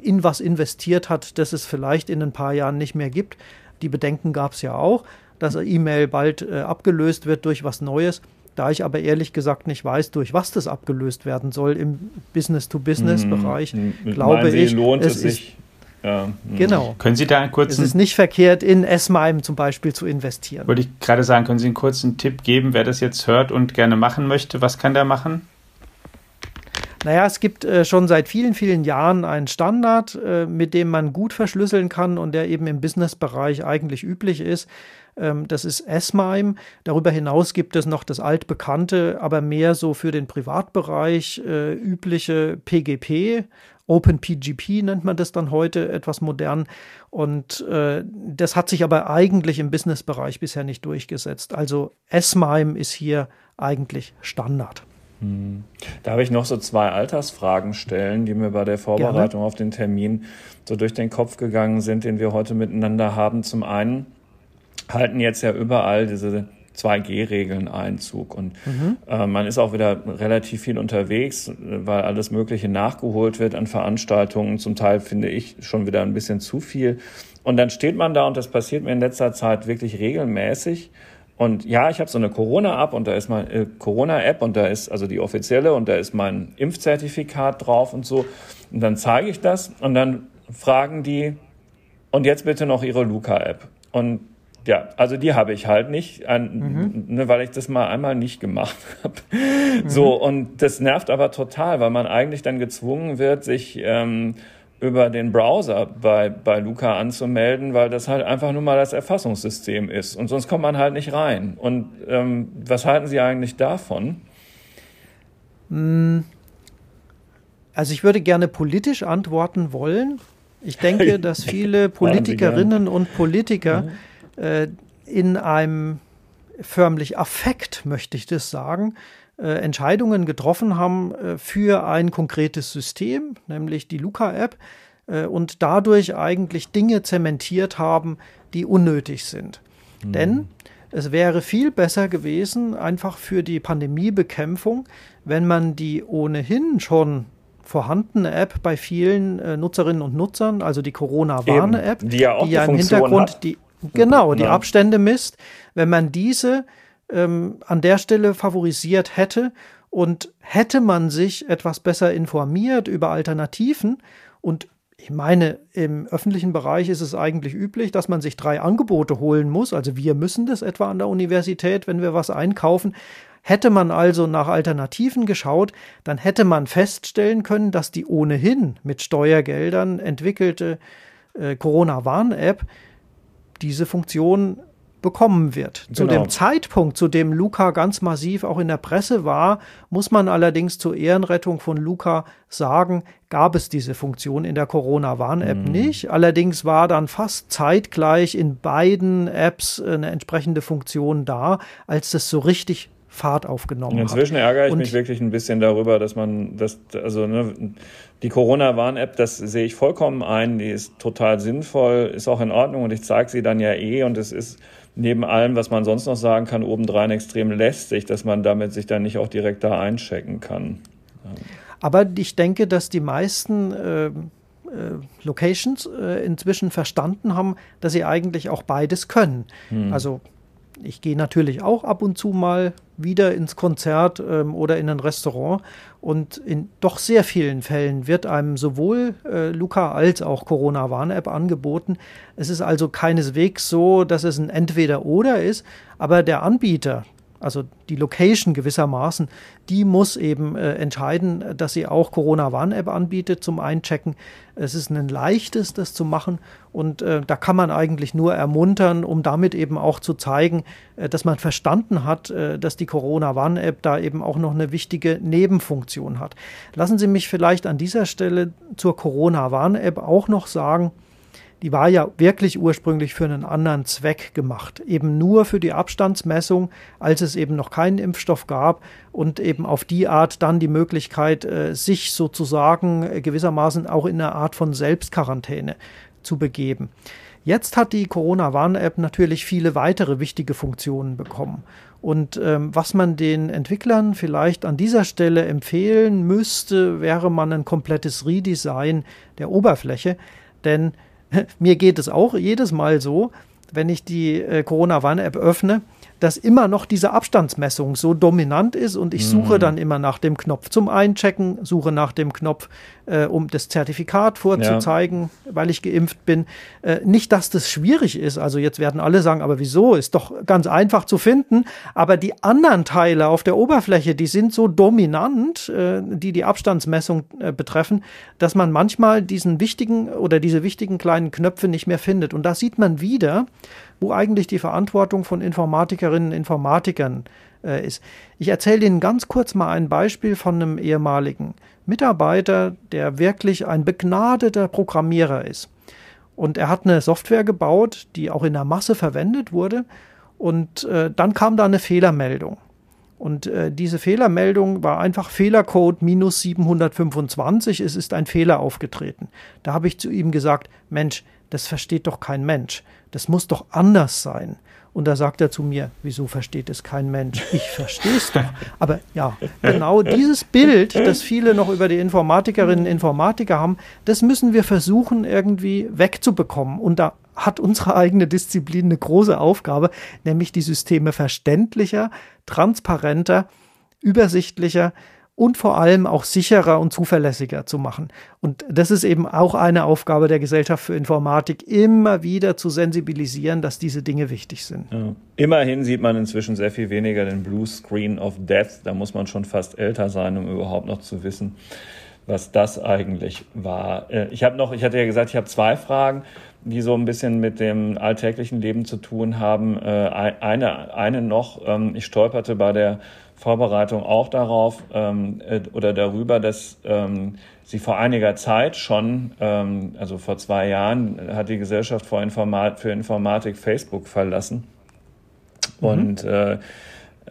in was investiert hat, das es vielleicht in ein paar Jahren nicht mehr gibt. Die Bedenken gab es ja auch, dass E-Mail bald äh, abgelöst wird durch was Neues. Da ich aber ehrlich gesagt nicht weiß, durch was das abgelöst werden soll im Business-to-Business-Bereich, mhm. glaube ich, lohnt es, es sich ja. Mhm. Genau. Können Sie da einen kurzen. Es ist nicht verkehrt, in S-MIME zum Beispiel zu investieren. Wollte ich gerade sagen, können Sie einen kurzen Tipp geben, wer das jetzt hört und gerne machen möchte? Was kann der machen? Naja, es gibt äh, schon seit vielen, vielen Jahren einen Standard, äh, mit dem man gut verschlüsseln kann und der eben im Businessbereich eigentlich üblich ist. Ähm, das ist S-MIME. Darüber hinaus gibt es noch das altbekannte, aber mehr so für den Privatbereich äh, übliche PGP, OpenPGP nennt man das dann heute etwas modern. Und äh, das hat sich aber eigentlich im Businessbereich bisher nicht durchgesetzt. Also S-MIME ist hier eigentlich Standard. Hm. Darf ich noch so zwei Altersfragen stellen, die mir bei der Vorbereitung Gerne. auf den Termin so durch den Kopf gegangen sind, den wir heute miteinander haben? Zum einen halten jetzt ja überall diese 2G-Regeln Einzug. Und mhm. äh, man ist auch wieder relativ viel unterwegs, weil alles Mögliche nachgeholt wird an Veranstaltungen. Zum Teil finde ich schon wieder ein bisschen zu viel. Und dann steht man da und das passiert mir in letzter Zeit wirklich regelmäßig. Und ja, ich habe so eine Corona-App und da ist mein äh, Corona-App und da ist also die offizielle und da ist mein Impfzertifikat drauf und so. Und dann zeige ich das und dann fragen die, und jetzt bitte noch Ihre Luca-App. Und ja, also die habe ich halt nicht, ein, mhm. ne, weil ich das mal einmal nicht gemacht habe. Mhm. So, und das nervt aber total, weil man eigentlich dann gezwungen wird, sich ähm, über den Browser bei, bei Luca anzumelden, weil das halt einfach nur mal das Erfassungssystem ist. Und sonst kommt man halt nicht rein. Und ähm, was halten Sie eigentlich davon? Hm. Also ich würde gerne politisch antworten wollen. Ich denke, dass viele Politikerinnen und Politiker mhm äh, in einem förmlich Affekt, möchte ich das sagen, äh, Entscheidungen getroffen haben äh, für ein konkretes System, nämlich die Luca-App, äh, und dadurch eigentlich Dinge zementiert haben, die unnötig sind. Mhm. Denn es wäre viel besser gewesen, einfach für die Pandemiebekämpfung, wenn man die ohnehin schon vorhandene App bei vielen äh, Nutzerinnen und Nutzern, also die Corona-Warne-App, die ja, auch die ja im Hintergrund hat. die Genau, die ja. Abstände misst. Wenn man diese ähm, an der Stelle favorisiert hätte und hätte man sich etwas besser informiert über Alternativen und ich meine, im öffentlichen Bereich ist es eigentlich üblich, dass man sich drei Angebote holen muss. Also wir müssen das etwa an der Universität, wenn wir was einkaufen. Hätte man also nach Alternativen geschaut, dann hätte man feststellen können, dass die ohnehin mit Steuergeldern entwickelte äh, Corona-Warn-App diese Funktion bekommen wird. Genau. Zu dem Zeitpunkt, zu dem Luca ganz massiv auch in der Presse war, muss man allerdings zur Ehrenrettung von Luca sagen, gab es diese Funktion in der Corona-Warn-App mhm. nicht. Allerdings war dann fast zeitgleich in beiden Apps eine entsprechende Funktion da, als das so richtig Fahrt aufgenommen Inzwischen hat. Inzwischen ärgere ich Und mich wirklich ein bisschen darüber, dass man das, also ne, die Corona-Warn-App, das sehe ich vollkommen ein, die ist total sinnvoll, ist auch in Ordnung und ich zeige sie dann ja eh und es ist neben allem, was man sonst noch sagen kann, obendrein extrem lästig, dass man damit sich dann nicht auch direkt da einchecken kann. Aber ich denke, dass die meisten äh, äh, Locations äh, inzwischen verstanden haben, dass sie eigentlich auch beides können. Hm. Also ich gehe natürlich auch ab und zu mal wieder ins Konzert ähm, oder in ein Restaurant und in doch sehr vielen Fällen wird einem sowohl äh, Luca als auch Corona-Warn-App angeboten. Es ist also keineswegs so, dass es ein Entweder-Oder ist, aber der Anbieter, also die Location gewissermaßen, die muss eben äh, entscheiden, dass sie auch Corona-Warn-App anbietet zum Einchecken. Es ist ein leichtes, das zu machen und äh, da kann man eigentlich nur ermuntern, um damit eben auch zu zeigen, äh, dass man verstanden hat, äh, dass die Corona-Warn-App da eben auch noch eine wichtige Nebenfunktion hat. Lassen Sie mich vielleicht an dieser Stelle zur Corona-Warn-App auch noch sagen, die war ja wirklich ursprünglich für einen anderen Zweck gemacht, eben nur für die Abstandsmessung, als es eben noch keinen Impfstoff gab und eben auf die Art dann die Möglichkeit, äh, sich sozusagen äh, gewissermaßen auch in eine Art von Selbstquarantäne zu begeben. Jetzt hat die Corona-Warn-App natürlich viele weitere wichtige Funktionen bekommen. Und ähm, was man den Entwicklern vielleicht an dieser Stelle empfehlen müsste, wäre man ein komplettes Redesign der Oberfläche. Denn mir geht es auch jedes Mal so, wenn ich die äh, Corona-Warn-App öffne, dass immer noch diese Abstandsmessung so dominant ist und ich suche mhm. dann immer nach dem Knopf zum Einchecken, suche nach dem Knopf, äh, um das Zertifikat vorzuzeigen, ja. weil ich geimpft bin. Äh, nicht, dass das schwierig ist. Also jetzt werden alle sagen, aber wieso? Ist doch ganz einfach zu finden. Aber die anderen Teile auf der Oberfläche, die sind so dominant, äh, die die Abstandsmessung äh, betreffen, dass man manchmal diesen wichtigen oder diese wichtigen kleinen Knöpfe nicht mehr findet. Und da sieht man wieder, wo eigentlich die Verantwortung von Informatikerinnen und Informatikern äh, ist. Ich erzähle Ihnen ganz kurz mal ein Beispiel von einem ehemaligen Mitarbeiter, der wirklich ein begnadeter Programmierer ist. Und er hat eine Software gebaut, die auch in der Masse verwendet wurde. Und äh, dann kam da eine Fehlermeldung. Und äh, diese Fehlermeldung war einfach Fehlercode minus 725. Es ist ein Fehler aufgetreten. Da habe ich zu ihm gesagt, Mensch, das versteht doch kein Mensch. Das muss doch anders sein. Und da sagt er zu mir, wieso versteht es kein Mensch? Ich verstehe es doch. Aber ja, genau dieses Bild, das viele noch über die Informatikerinnen und Informatiker haben, das müssen wir versuchen irgendwie wegzubekommen. Und da hat unsere eigene Disziplin eine große Aufgabe, nämlich die Systeme verständlicher, transparenter, übersichtlicher und vor allem auch sicherer und zuverlässiger zu machen. Und das ist eben auch eine Aufgabe der Gesellschaft für Informatik, immer wieder zu sensibilisieren, dass diese Dinge wichtig sind. Ja. Immerhin sieht man inzwischen sehr viel weniger den Blue Screen of Death. Da muss man schon fast älter sein, um überhaupt noch zu wissen, was das eigentlich war. Äh, ich habe noch, ich hatte ja gesagt, ich habe zwei Fragen, die so ein bisschen mit dem alltäglichen Leben zu tun haben. Äh, eine, eine noch, ähm, ich stolperte bei der Vorbereitung auch darauf ähm, äh, oder darüber, dass ähm, sie vor einiger Zeit schon, ähm, also vor zwei Jahren, hat die Gesellschaft für, Informat für Informatik Facebook verlassen. Mhm. Und äh,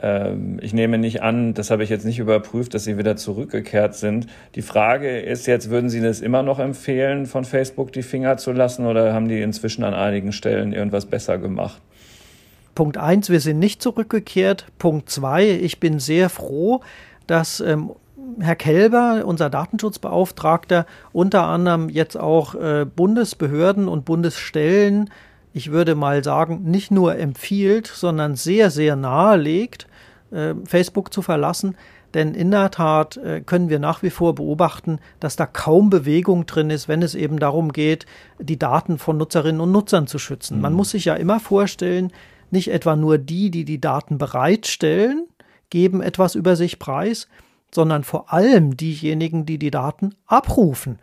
äh, ich nehme nicht an, das habe ich jetzt nicht überprüft, dass sie wieder zurückgekehrt sind. Die Frage ist jetzt, würden Sie das immer noch empfehlen, von Facebook die Finger zu lassen oder haben die inzwischen an einigen Stellen irgendwas besser gemacht? Punkt eins, wir sind nicht zurückgekehrt. Punkt zwei, ich bin sehr froh, dass ähm, Herr Kelber, unser Datenschutzbeauftragter, unter anderem jetzt auch äh, Bundesbehörden und Bundesstellen, ich würde mal sagen, nicht nur empfiehlt, sondern sehr, sehr nahelegt, äh, Facebook zu verlassen. Denn in der Tat äh, können wir nach wie vor beobachten, dass da kaum Bewegung drin ist, wenn es eben darum geht, die Daten von Nutzerinnen und Nutzern zu schützen. Mhm. Man muss sich ja immer vorstellen, nicht etwa nur die, die die Daten bereitstellen, geben etwas über sich preis, sondern vor allem diejenigen, die die Daten abrufen.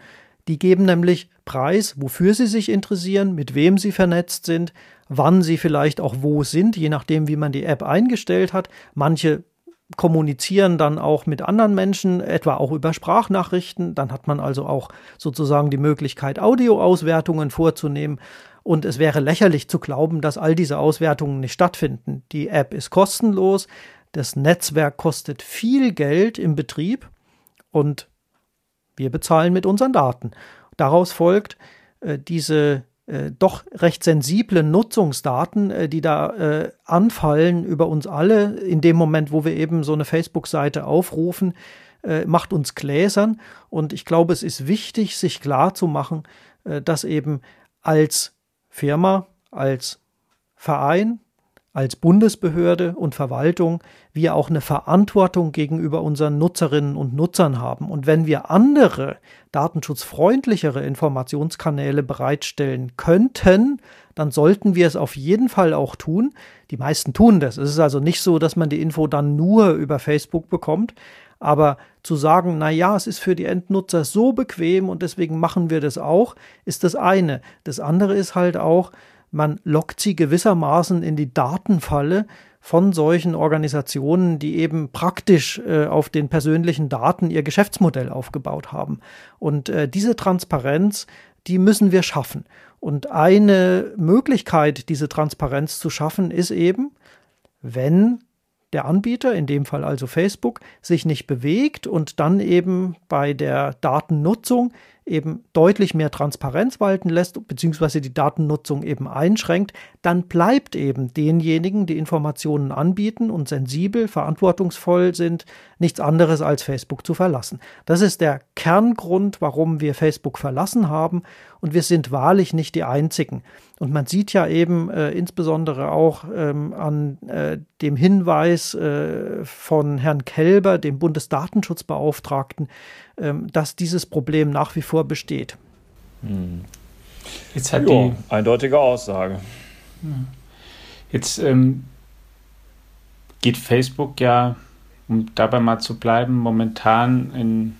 Die geben nämlich preis, wofür sie sich interessieren, mit wem sie vernetzt sind, wann sie vielleicht auch wo sind, je nachdem, wie man die App eingestellt hat. Manche kommunizieren dann auch mit anderen Menschen, etwa auch über Sprachnachrichten. Dann hat man also auch sozusagen die Möglichkeit, Audioauswertungen vorzunehmen. Und es wäre lächerlich zu glauben, dass all diese Auswertungen nicht stattfinden. Die App ist kostenlos, das Netzwerk kostet viel Geld im Betrieb und wir bezahlen mit unseren Daten. Daraus folgt, äh, diese äh, doch recht sensiblen Nutzungsdaten, äh, die da anfallen über uns alle, in dem Moment, wo wir eben so eine Facebook-Seite aufrufen, macht uns gläsern. Und ich glaube, es ist wichtig, sich klar zu machen, dass eben als Firma, als Verein, als Bundesbehörde und Verwaltung wir auch eine Verantwortung gegenüber unseren Nutzerinnen und Nutzern haben. Und wenn wir andere datenschutzfreundlichere Informationskanäle bereitstellen könnten, dann sollten wir es auf jeden Fall auch tun. Die meisten tun das. Es ist also nicht so, dass man die Info dann nur über Facebook bekommt. Aber zu sagen, na ja, es ist für die Endnutzer so bequem und deswegen machen wir das auch, ist das eine. Das andere ist halt auch, man lockt sie gewissermaßen in die Datenfalle von solchen Organisationen, die eben praktisch äh, auf den persönlichen Daten ihr Geschäftsmodell aufgebaut haben. Und äh, diese Transparenz, die müssen wir schaffen. Und eine Möglichkeit, diese Transparenz zu schaffen, ist eben, wenn der Anbieter, in dem Fall also Facebook, sich nicht bewegt und dann eben bei der Datennutzung eben deutlich mehr Transparenz walten lässt, beziehungsweise die Datennutzung eben einschränkt, dann bleibt eben denjenigen, die Informationen anbieten und sensibel, verantwortungsvoll sind, nichts anderes als Facebook zu verlassen. Das ist der Kerngrund, warum wir Facebook verlassen haben und wir sind wahrlich nicht die Einzigen. Und man sieht ja eben äh, insbesondere auch ähm, an äh, dem Hinweis äh, von Herrn Kelber, dem Bundesdatenschutzbeauftragten, ähm, dass dieses Problem nach wie vor besteht. Hm. Jetzt hat jo, die eindeutige Aussage. Jetzt ähm, geht Facebook ja, um dabei mal zu bleiben, momentan in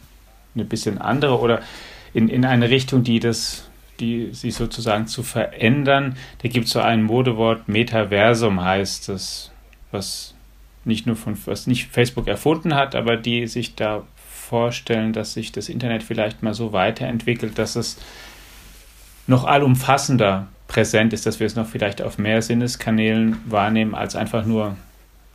eine bisschen andere oder in, in eine Richtung, die das die sich sozusagen zu verändern. Da gibt es so ein Modewort, Metaversum heißt das, was nicht nur von was nicht Facebook erfunden hat, aber die sich da vorstellen, dass sich das Internet vielleicht mal so weiterentwickelt, dass es noch allumfassender präsent ist, dass wir es noch vielleicht auf mehr Sinneskanälen wahrnehmen, als einfach nur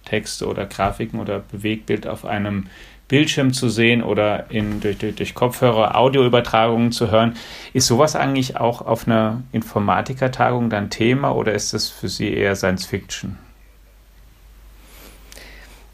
Texte oder Grafiken oder Bewegbild auf einem Bildschirm zu sehen oder in, durch, durch, durch Kopfhörer Audioübertragungen zu hören. Ist sowas eigentlich auch auf einer Informatikertagung dann Thema oder ist das für Sie eher Science Fiction?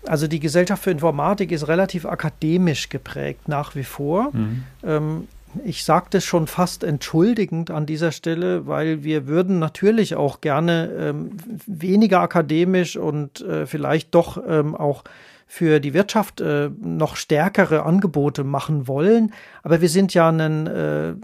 Also die Gesellschaft für Informatik ist relativ akademisch geprägt nach wie vor. Mhm. Ähm, ich sage das schon fast entschuldigend an dieser Stelle, weil wir würden natürlich auch gerne ähm, weniger akademisch und äh, vielleicht doch ähm, auch für die Wirtschaft äh, noch stärkere Angebote machen wollen. Aber wir sind ja ein äh,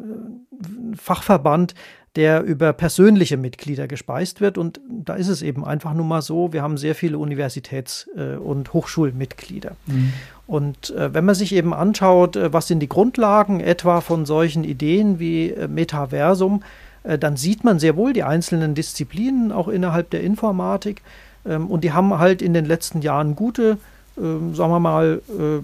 Fachverband, der über persönliche Mitglieder gespeist wird. Und da ist es eben einfach nur mal so, wir haben sehr viele Universitäts- äh, und Hochschulmitglieder. Mhm. Und äh, wenn man sich eben anschaut, äh, was sind die Grundlagen etwa von solchen Ideen wie äh, Metaversum, äh, dann sieht man sehr wohl die einzelnen Disziplinen auch innerhalb der Informatik. Ähm, und die haben halt in den letzten Jahren gute, ähm, sagen wir mal, äh,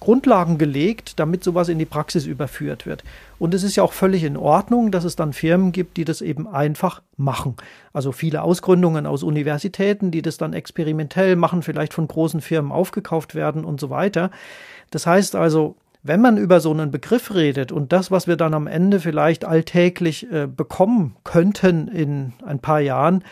Grundlagen gelegt, damit sowas in die Praxis überführt wird. Und es ist ja auch völlig in Ordnung, dass es dann Firmen gibt, die das eben einfach machen. Also viele Ausgründungen aus Universitäten, die das dann experimentell machen, vielleicht von großen Firmen aufgekauft werden und so weiter. Das heißt also, wenn man über so einen Begriff redet und das, was wir dann am Ende vielleicht alltäglich äh, bekommen könnten in ein paar Jahren,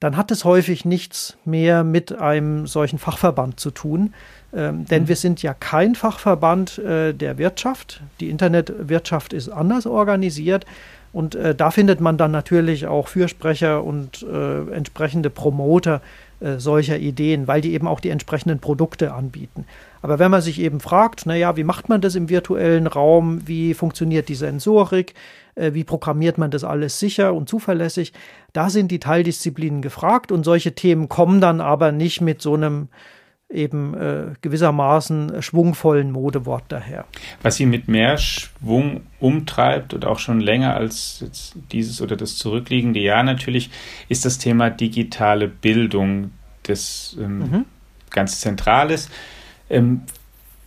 dann hat es häufig nichts mehr mit einem solchen Fachverband zu tun, ähm, denn mhm. wir sind ja kein Fachverband äh, der Wirtschaft. Die Internetwirtschaft ist anders organisiert. Und äh, da findet man dann natürlich auch Fürsprecher und äh, entsprechende Promoter äh, solcher Ideen, weil die eben auch die entsprechenden Produkte anbieten. Aber wenn man sich eben fragt, naja, wie macht man das im virtuellen Raum? Wie funktioniert die Sensorik? Äh, wie programmiert man das alles sicher und zuverlässig? Da sind die Teildisziplinen gefragt und solche Themen kommen dann aber nicht mit so einem eben äh, gewissermaßen schwungvollen Modewort daher. Was sie mit mehr Schwung umtreibt und auch schon länger als dieses oder das zurückliegende Jahr natürlich, ist das Thema digitale Bildung, das ähm, mhm. ganz zentral ist. Ähm,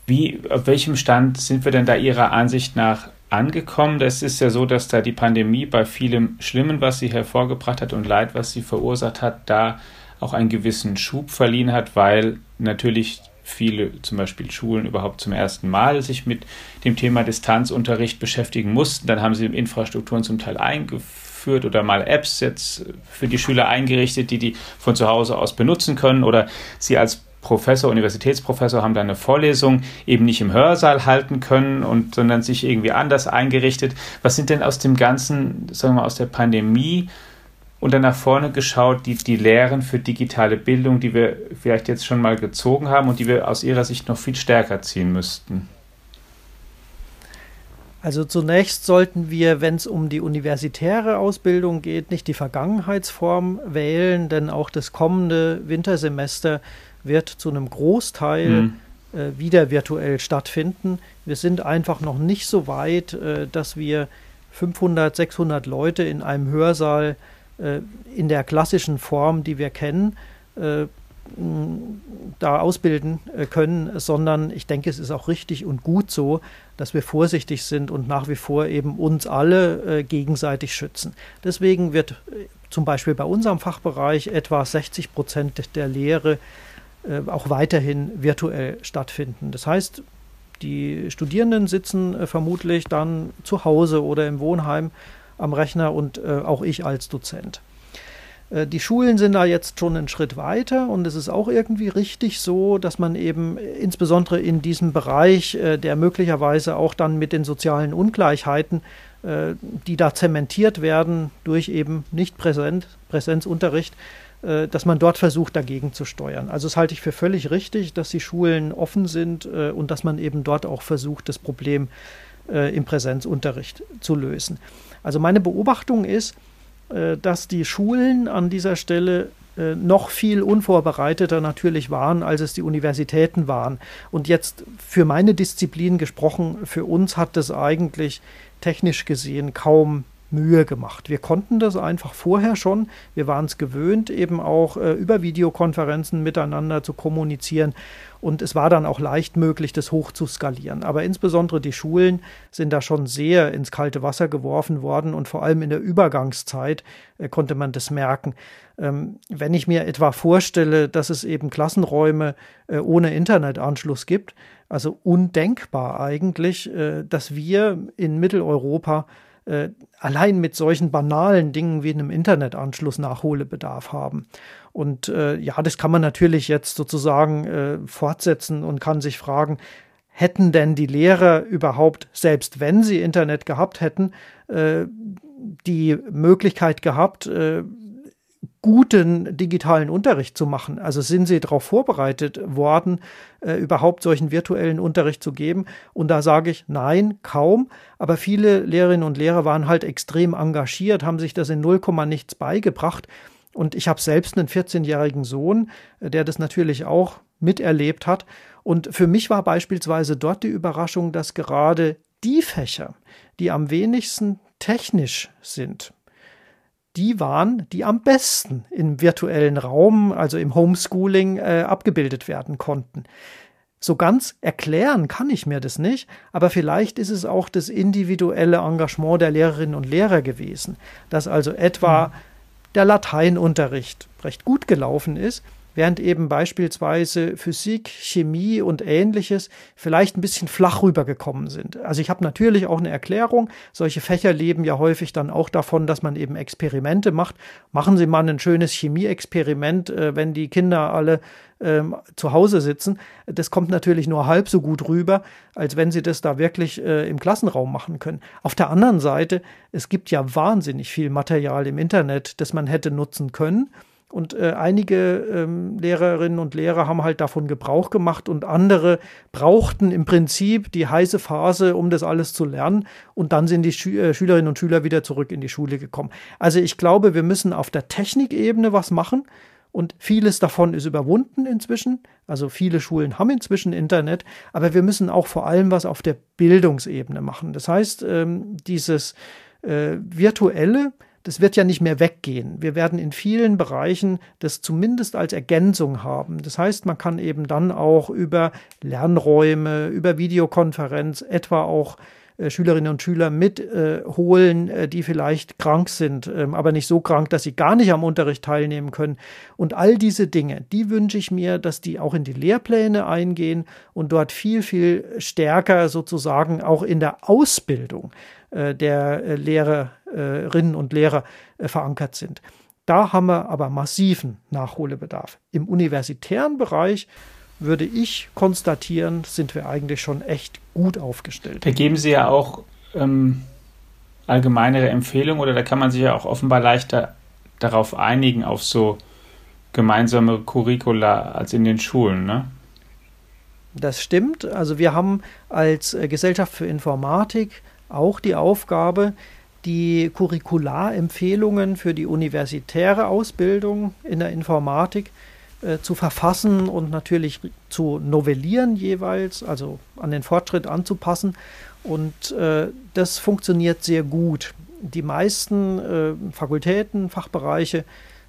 wie, auf welchem Stand sind wir denn da Ihrer Ansicht nach angekommen? Es ist ja so, dass da die Pandemie bei vielem Schlimmen, was sie hervorgebracht hat und Leid, was sie verursacht hat, da auch einen gewissen Schub verliehen hat, weil natürlich viele zum Beispiel Schulen überhaupt zum ersten Mal sich mit dem Thema Distanzunterricht beschäftigen mussten. Dann haben sie Infrastrukturen zum Teil eingeführt oder mal Apps jetzt für die Schüler eingerichtet, die die von zu Hause aus benutzen können oder sie als Professor, Universitätsprofessor haben da eine Vorlesung eben nicht im Hörsaal halten können und sondern sich irgendwie anders eingerichtet. Was sind denn aus dem ganzen, sagen wir mal, aus der Pandemie und dann nach vorne geschaut, die, die Lehren für digitale Bildung, die wir vielleicht jetzt schon mal gezogen haben und die wir aus Ihrer Sicht noch viel stärker ziehen müssten? Also zunächst sollten wir, wenn es um die universitäre Ausbildung geht, nicht die Vergangenheitsform wählen, denn auch das kommende Wintersemester wird zu einem Großteil mhm. äh, wieder virtuell stattfinden. Wir sind einfach noch nicht so weit, äh, dass wir 500, 600 Leute in einem Hörsaal äh, in der klassischen Form, die wir kennen, äh, da ausbilden äh, können, sondern ich denke, es ist auch richtig und gut so, dass wir vorsichtig sind und nach wie vor eben uns alle gegenseitig schützen. Deswegen wird zum Beispiel bei unserem Fachbereich etwa 60 Prozent der Lehre auch weiterhin virtuell stattfinden. Das heißt, die Studierenden sitzen vermutlich dann zu Hause oder im Wohnheim am Rechner und äh, auch ich als Dozent. Äh, die Schulen sind da jetzt schon einen Schritt weiter und es ist auch irgendwie richtig so, dass man eben insbesondere in diesem Bereich, äh, der möglicherweise auch dann mit den sozialen Ungleichheiten, äh, die da zementiert werden durch eben nicht Präsent, Präsenzunterricht, dass man dort versucht, dagegen zu steuern. Also das halte ich für völlig richtig, dass die Schulen offen sind und dass man eben dort auch versucht, das Problem im Präsenzunterricht zu lösen. Also meine Beobachtung ist, äh, dass die Schulen an dieser Stelle äh, noch viel unvorbereiteter natürlich waren, als es die Universitäten waren. Und jetzt für meine Disziplin gesprochen, für uns hat das eigentlich technisch gesehen kaum Mühe gemacht. Wir konnten das einfach vorher schon. Wir waren es gewöhnt, eben auch äh, über Videokonferenzen miteinander zu kommunizieren. Und es war dann auch leicht möglich, das hoch zu skalieren. Aber insbesondere die Schulen sind da schon sehr ins kalte Wasser geworfen worden. Und vor allem in der Übergangszeit äh, konnte man das merken. Ähm, wenn ich mir etwa vorstelle, dass es eben Klassenräume äh, ohne Internetanschluss gibt, also undenkbar eigentlich, äh, dass wir in Mitteleuropa äh, allein mit solchen banalen Dingen wie einem Internetanschluss Nachholbedarf haben. Und äh, ja, das kann man natürlich jetzt sozusagen äh, fortsetzen und kann sich fragen, hätten denn die Lehrer überhaupt, selbst wenn sie Internet gehabt hätten, äh, die Möglichkeit gehabt, äh, guten digitalen Unterricht zu machen. Also sind sie darauf vorbereitet worden, äh, überhaupt solchen virtuellen Unterricht zu geben? Und da sage ich nein, kaum. Aber viele Lehrerinnen und Lehrer waren halt extrem engagiert, haben sich das in 0, nichts beigebracht. Und ich habe selbst einen 14-jährigen Sohn, äh, der das natürlich auch miterlebt hat. Und für mich war beispielsweise dort die Überraschung, dass gerade die Fächer, die am wenigsten technisch sind, die waren, die am besten im virtuellen Raum, also im Homeschooling, äh, abgebildet werden konnten. So ganz erklären kann ich mir das nicht, aber vielleicht ist es auch das individuelle Engagement der Lehrerinnen und Lehrer gewesen, dass also etwa mhm. der Lateinunterricht recht gut gelaufen ist, während eben beispielsweise Physik, Chemie und ähnliches vielleicht ein bisschen flach rübergekommen sind. Also ich habe natürlich auch eine Erklärung. Solche Fächer leben ja häufig dann auch davon, dass man eben Experimente macht. Machen Sie mal ein schönes Chemieexperiment, äh, wenn die Kinder alle ähm, zu Hause sitzen. Das kommt natürlich nur halb so gut rüber, als wenn sie das da wirklich äh, im Klassenraum machen können. Auf der anderen Seite, es gibt ja wahnsinnig viel Material im Internet, das man hätte nutzen können. Und äh, einige ähm, Lehrerinnen und Lehrer haben halt davon Gebrauch gemacht und andere brauchten im Prinzip die heiße Phase, um das alles zu lernen. Und dann sind die Schü äh, Schülerinnen und Schüler wieder zurück in die Schule gekommen. Also ich glaube, wir müssen auf der Technikebene was machen. Und vieles davon ist überwunden inzwischen. Also viele Schulen haben inzwischen Internet. Aber wir müssen auch vor allem was auf der Bildungsebene machen. Das heißt, ähm, dieses äh, virtuelle, das wird ja nicht mehr weggehen. Wir werden in vielen Bereichen das zumindest als Ergänzung haben. Das heißt, man kann eben dann auch über Lernräume, über Videokonferenz, etwa auch äh, Schülerinnen und Schüler mitholen, äh, die vielleicht krank sind, ähm, aber nicht so krank, dass sie gar nicht am Unterricht teilnehmen können. Und all diese Dinge, die wünsche ich mir, dass die auch in die Lehrpläne eingehen und dort viel, viel stärker sozusagen auch in der Ausbildung äh, der äh, Lehrer Lehrerinnen und Lehrer äh, verankert sind. Da haben wir aber massiven Nachholbedarf. Im universitären Bereich würde ich konstatieren, sind wir eigentlich schon echt gut aufgestellt. Da geben Sie ja auch ähm, allgemeinere Empfehlungen oder da kann man sich ja auch offenbar leichter darauf einigen, auf so gemeinsame Curricula als in den Schulen, ne? Das stimmt. Also wir haben als äh, Gesellschaft für Informatik auch die Aufgabe, die Curricularempfehlungen für die universitäre Ausbildung in der Informatik äh, zu verfassen und natürlich zu novellieren jeweils, also an den Fortschritt anzupassen. Und äh, das funktioniert sehr gut. Die meisten äh, Fakultäten, Fachbereiche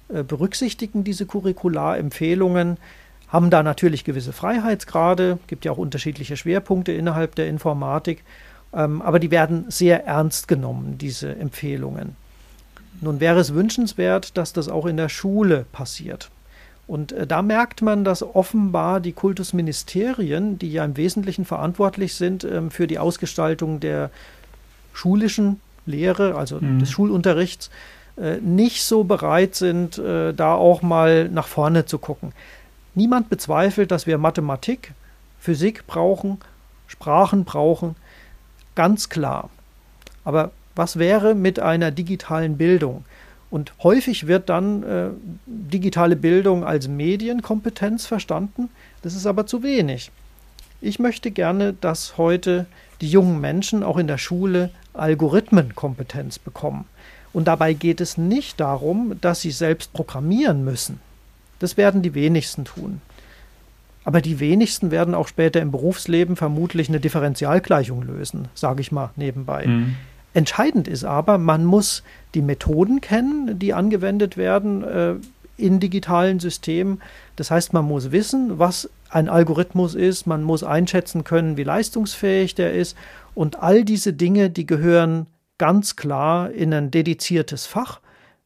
äh, berücksichtigen diese Curricularempfehlungen, haben da natürlich gewisse Freiheitsgrade, gibt ja auch unterschiedliche Schwerpunkte innerhalb der Informatik, aber die werden sehr ernst genommen, diese Empfehlungen. Nun wäre es wünschenswert, dass das auch in der Schule passiert. Und äh, da merkt man, dass offenbar die Kultusministerien, die ja im Wesentlichen verantwortlich sind ähm, für die Ausgestaltung der schulischen Lehre, also mhm. des Schulunterrichts, äh, nicht so bereit sind, äh, da auch mal nach vorne zu gucken. Niemand bezweifelt, dass wir Mathematik, Physik brauchen, Sprachen brauchen, ganz klar. Aber was wäre mit einer digitalen Bildung? Und häufig wird dann äh, digitale Bildung als Medienkompetenz verstanden. Das ist aber zu wenig. Ich möchte gerne, dass heute die jungen Menschen auch in der Schule Algorithmenkompetenz bekommen. Und dabei geht es nicht darum, dass sie selbst programmieren müssen. Das werden die wenigsten tun. Aber die wenigsten werden auch später im Berufsleben vermutlich eine Differentialgleichung lösen, sage ich mal nebenbei. Mhm. Entscheidend ist aber, man muss die Methoden kennen, die angewendet werden äh, in digitalen Systemen. Das heißt, man muss wissen, was ein Algorithmus ist, man muss einschätzen können, wie leistungsfähig der ist. Und all diese Dinge, die gehören ganz klar in ein dediziertes Fach,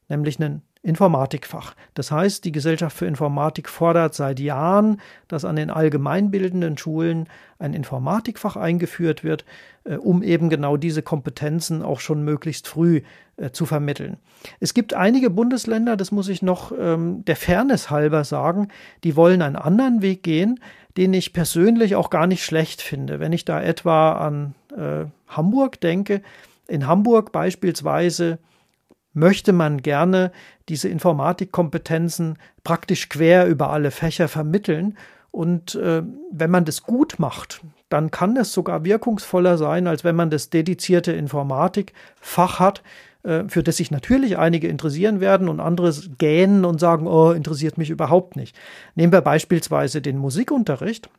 nämlich einen Informatikfach. Das heißt, die Gesellschaft für Informatik fordert seit Jahren, dass an den allgemeinbildenden Schulen ein Informatikfach eingeführt wird, äh, um eben genau diese Kompetenzen auch schon möglichst früh äh, zu vermitteln. Es gibt einige Bundesländer, das muss ich noch ähm, der Fairness halber sagen, die wollen einen anderen Weg gehen, den ich persönlich auch gar nicht schlecht finde. Wenn ich da etwa an äh, Hamburg denke, in Hamburg beispielsweise möchte man gerne diese Informatikkompetenzen praktisch quer über alle Fächer vermitteln. Und äh, wenn man das gut macht, dann kann es sogar wirkungsvoller sein, als wenn man das dedizierte Informatikfach hat, äh, für das sich natürlich einige interessieren werden und andere gähnen und sagen, oh, interessiert mich überhaupt nicht. Nehmen wir beispielsweise den Musikunterricht.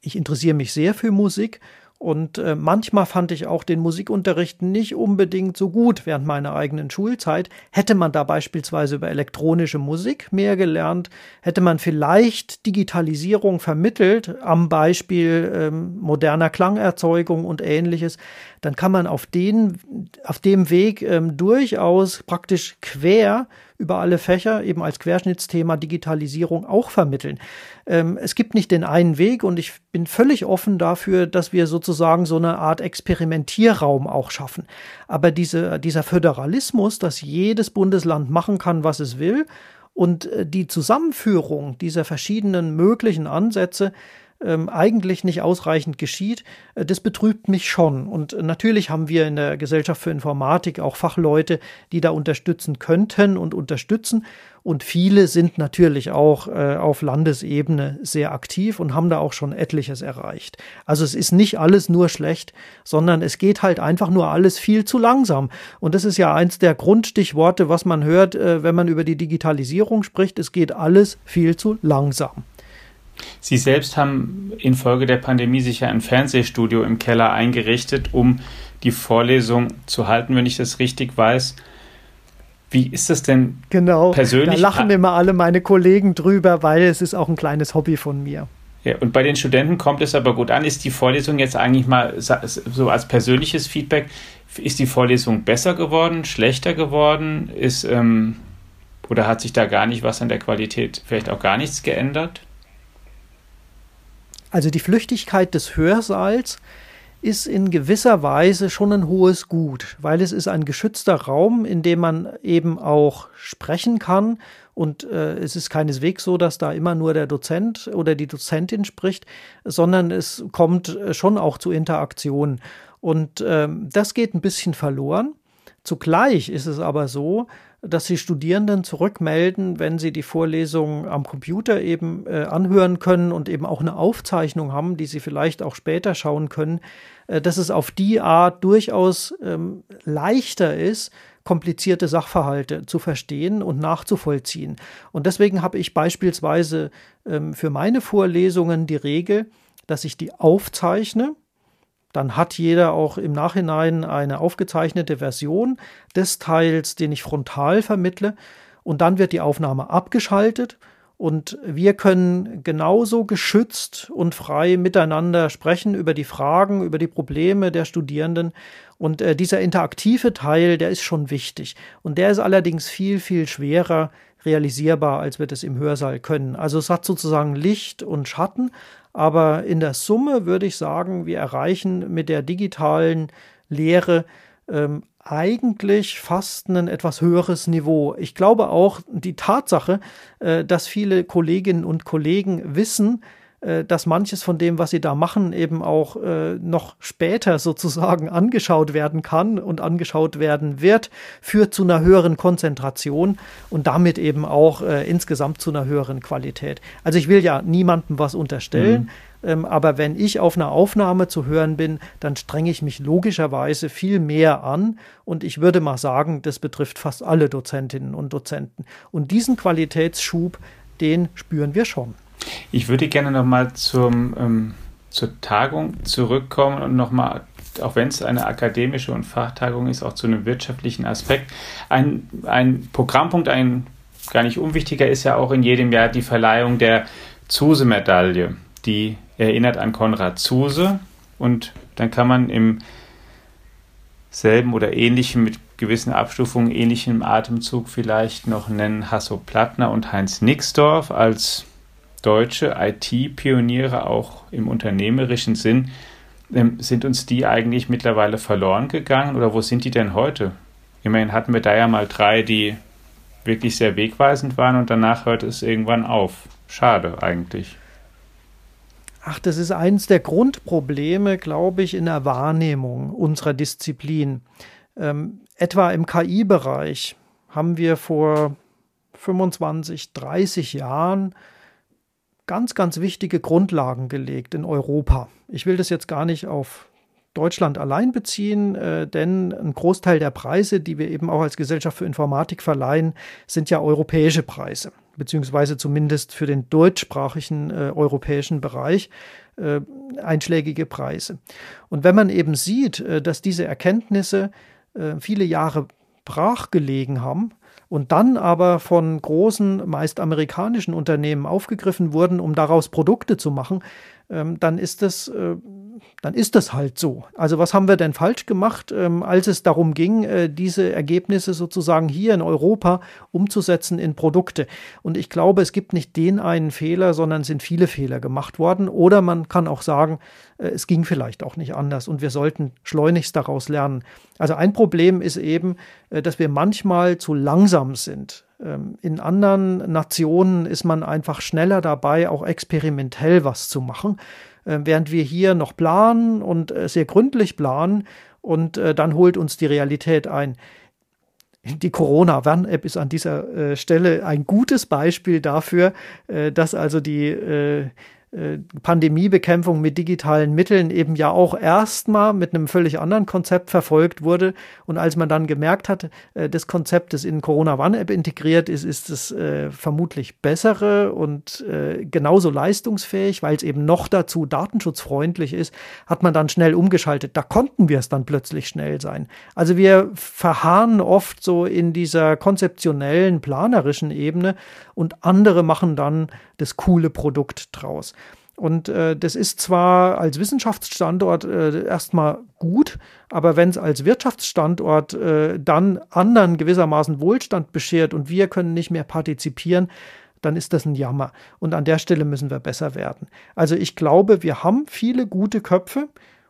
Ich interessiere mich sehr für Musik und äh, manchmal fand ich auch den Musikunterricht nicht unbedingt so gut während meiner eigenen Schulzeit. Hätte man da beispielsweise über elektronische Musik mehr gelernt, hätte man vielleicht Digitalisierung vermittelt am Beispiel ähm, moderner Klangerzeugung und ähnliches, dann kann man auf, den, auf dem Weg ähm, durchaus praktisch quer über alle Fächer eben als Querschnittsthema Digitalisierung auch vermitteln. Ähm, es gibt nicht den einen Weg und ich bin völlig offen dafür, dass wir sozusagen so eine Art Experimentierraum auch schaffen. Aber diese, dieser Föderalismus, dass jedes Bundesland machen kann, was es will, und äh, die Zusammenführung dieser verschiedenen möglichen Ansätze, ähm, eigentlich nicht ausreichend geschieht, äh, das betrübt mich schon. Und natürlich haben wir in der Gesellschaft für Informatik auch Fachleute, die da unterstützen könnten und unterstützen. Und viele sind natürlich auch äh, auf Landesebene sehr aktiv und haben da auch schon etliches erreicht. Also es ist nicht alles nur schlecht, sondern es geht halt einfach nur alles viel zu langsam. Und das ist ja eins der Grundstichworte, was man hört, äh, wenn man über die Digitalisierung spricht. Es geht alles viel zu langsam. Sie selbst haben infolge der Pandemie sicher ein Fernsehstudio im Keller eingerichtet, um die Vorlesung zu halten, wenn ich das richtig weiß. Wie ist das denn genau, persönlich? Da lachen immer alle meine Kollegen drüber, weil es ist auch ein kleines Hobby von mir. Ja, und bei den Studenten kommt es aber gut an. Ist die Vorlesung jetzt eigentlich mal so als persönliches Feedback, ist die Vorlesung besser geworden, schlechter geworden? Ist, ähm, oder hat sich da gar nicht was an der Qualität, vielleicht auch gar nichts geändert? Also die Flüchtigkeit des Hörsaals ist in gewisser Weise schon ein hohes Gut, weil es ist ein geschützter Raum, in dem man eben auch sprechen kann. Und äh, es ist keineswegs so, dass da immer nur der Dozent oder die Dozentin spricht, sondern es kommt äh, schon auch zu Interaktionen. Und äh, das geht ein bisschen verloren. Zugleich ist es aber so, dass die Studierenden zurückmelden, wenn sie die Vorlesung am Computer eben äh, anhören können und eben auch eine Aufzeichnung haben, die sie vielleicht auch später schauen können, äh, dass es auf die Art durchaus ähm, leichter ist, komplizierte Sachverhalte zu verstehen und nachzuvollziehen. Und deswegen habe ich beispielsweise ähm, für meine Vorlesungen die Regel, dass ich die aufzeichne, dann hat jeder auch im Nachhinein eine aufgezeichnete Version des Teils, den ich frontal vermittle. Und dann wird die Aufnahme abgeschaltet und wir können genauso geschützt und frei miteinander sprechen über die Fragen, über die Probleme der Studierenden. Und äh, dieser interaktive Teil, der ist schon wichtig. Und der ist allerdings viel, viel schwerer realisierbar, als wir das im Hörsaal können. Also es hat sozusagen Licht und Schatten, aber in der Summe würde ich sagen, wir erreichen mit der digitalen Lehre ähm, eigentlich fast ein etwas höheres Niveau. Ich glaube auch die Tatsache, äh, dass viele Kolleginnen und Kollegen wissen, dass manches von dem, was sie da machen, eben auch äh, noch später sozusagen angeschaut werden kann und angeschaut werden wird, führt zu einer höheren Konzentration und damit eben auch äh, insgesamt zu einer höheren Qualität. Also ich will ja niemandem was unterstellen. Mhm. Ähm, aber wenn ich auf einer Aufnahme zu hören bin, dann strenge ich mich logischerweise viel mehr an. Und ich würde mal sagen, das betrifft fast alle Dozentinnen und Dozenten. Und diesen Qualitätsschub, den spüren wir schon. Ich würde gerne nochmal ähm, zur Tagung zurückkommen und nochmal, auch wenn es eine akademische und Fachtagung ist, auch zu einem wirtschaftlichen Aspekt. Ein, ein Programmpunkt, ein gar nicht unwichtiger, ist ja auch in jedem Jahr die Verleihung der Zuse-Medaille. Die erinnert an Konrad Zuse und dann kann man im selben oder ähnlichen, mit gewissen Abstufungen, ähnlichem Atemzug vielleicht noch nennen Hasso Plattner und Heinz Nixdorf als deutsche IT-Pioniere auch im unternehmerischen Sinn, ähm, sind uns die eigentlich mittlerweile verloren gegangen oder wo sind die denn heute? Immerhin hatten wir da ja mal drei, die wirklich sehr wegweisend waren und danach hört es irgendwann auf. Schade eigentlich. Ach, das ist eines der Grundprobleme, glaube ich, in der Wahrnehmung unserer Disziplin. Ähm, etwa im KI-Bereich haben wir vor 25, 30 Jahren ganz, ganz wichtige Grundlagen gelegt in Europa. Ich will das jetzt gar nicht auf Deutschland allein beziehen, äh, denn ein Großteil der Preise, die wir eben auch als Gesellschaft für Informatik verleihen, sind ja europäische Preise, beziehungsweise zumindest für den deutschsprachigen äh, europäischen Bereich äh, einschlägige Preise. Und wenn man eben sieht, äh, dass diese Erkenntnisse äh, viele Jahre brach gelegen haben, und dann aber von großen, meist amerikanischen Unternehmen aufgegriffen wurden, um daraus Produkte zu machen, ähm, dann ist das, äh, dann ist das halt so. Also was haben wir denn falsch gemacht, ähm, als es darum ging, äh, diese Ergebnisse sozusagen hier in Europa umzusetzen in Produkte? Und ich glaube, es gibt nicht den einen Fehler, sondern es sind viele Fehler gemacht worden. Oder man kann auch sagen, äh, es ging vielleicht auch nicht anders und wir sollten schleunigst daraus lernen. Also ein Problem ist eben, äh, dass wir manchmal zu langsam sind. Ähm, in anderen Nationen ist man einfach schneller dabei, auch experimentell was zu machen, während wir hier noch planen und äh, sehr gründlich planen und äh, dann holt uns die Realität ein. Die Corona-Warn-App ist an dieser äh, Stelle ein gutes Beispiel dafür, dass also die äh, Pandemiebekämpfung mit digitalen Mitteln eben ja auch erstmal mit einem völlig anderen Konzept verfolgt wurde. Und als man dann gemerkt hat, äh, das Konzept, das in Corona One App integriert ist, ist es äh, vermutlich bessere und äh, genauso leistungsfähig, weil es eben noch dazu datenschutzfreundlich ist, hat man dann schnell umgeschaltet. Da konnten wir es dann plötzlich schnell sein. Also wir verharren oft so in dieser konzeptionellen, planerischen Ebene und andere machen dann das coole Produkt draus. Und äh, das ist zwar als Wissenschaftsstandort äh, erstmal gut, aber wenn es als Wirtschaftsstandort äh, dann anderen gewissermaßen Wohlstand beschert und wir können nicht mehr partizipieren, dann ist das ein Jammer. Und an der Stelle müssen wir besser werden. Also ich glaube, wir haben viele gute Köpfe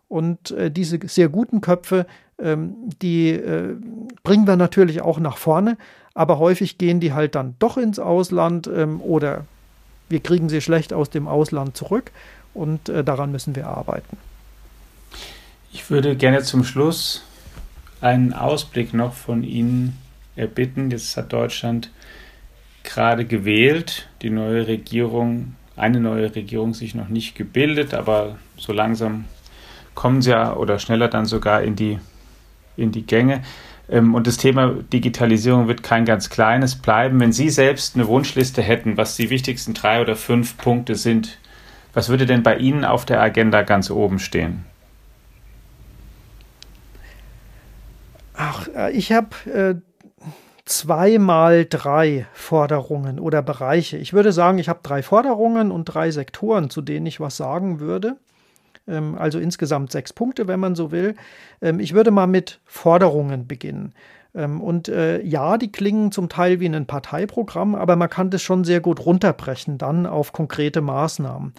Und äh, diese sehr guten Köpfe, ähm, die äh, bringen wir natürlich auch nach vorne, aber häufig gehen die halt dann doch ins Ausland ähm, oder wir kriegen sie schlecht aus dem Ausland zurück und äh, daran müssen wir arbeiten. Ich würde gerne zum Schluss einen Ausblick noch von Ihnen erbitten. Jetzt hat Deutschland gerade gewählt, die neue Regierung, eine neue Regierung sich noch nicht gebildet, aber so langsam kommen sie ja oder schneller dann sogar in die, in die Gänge. Ähm, und das Thema Digitalisierung wird kein ganz kleines bleiben. Wenn Sie selbst eine Wunschliste hätten, was die wichtigsten drei oder fünf Punkte sind, was würde denn bei Ihnen auf der Agenda ganz oben stehen? Ach, äh, ich habe äh, zweimal drei Forderungen oder Bereiche. Ich würde sagen, ich habe drei Forderungen und drei Sektoren, zu denen ich was sagen würde. Ähm, also insgesamt sechs Punkte, wenn man so will. Ähm, ich würde mal mit Forderungen beginnen. Ähm, und äh, ja, die klingen zum Teil wie ein Parteiprogramm, aber man kann das schon sehr gut runterbrechen dann auf konkrete Maßnahmen.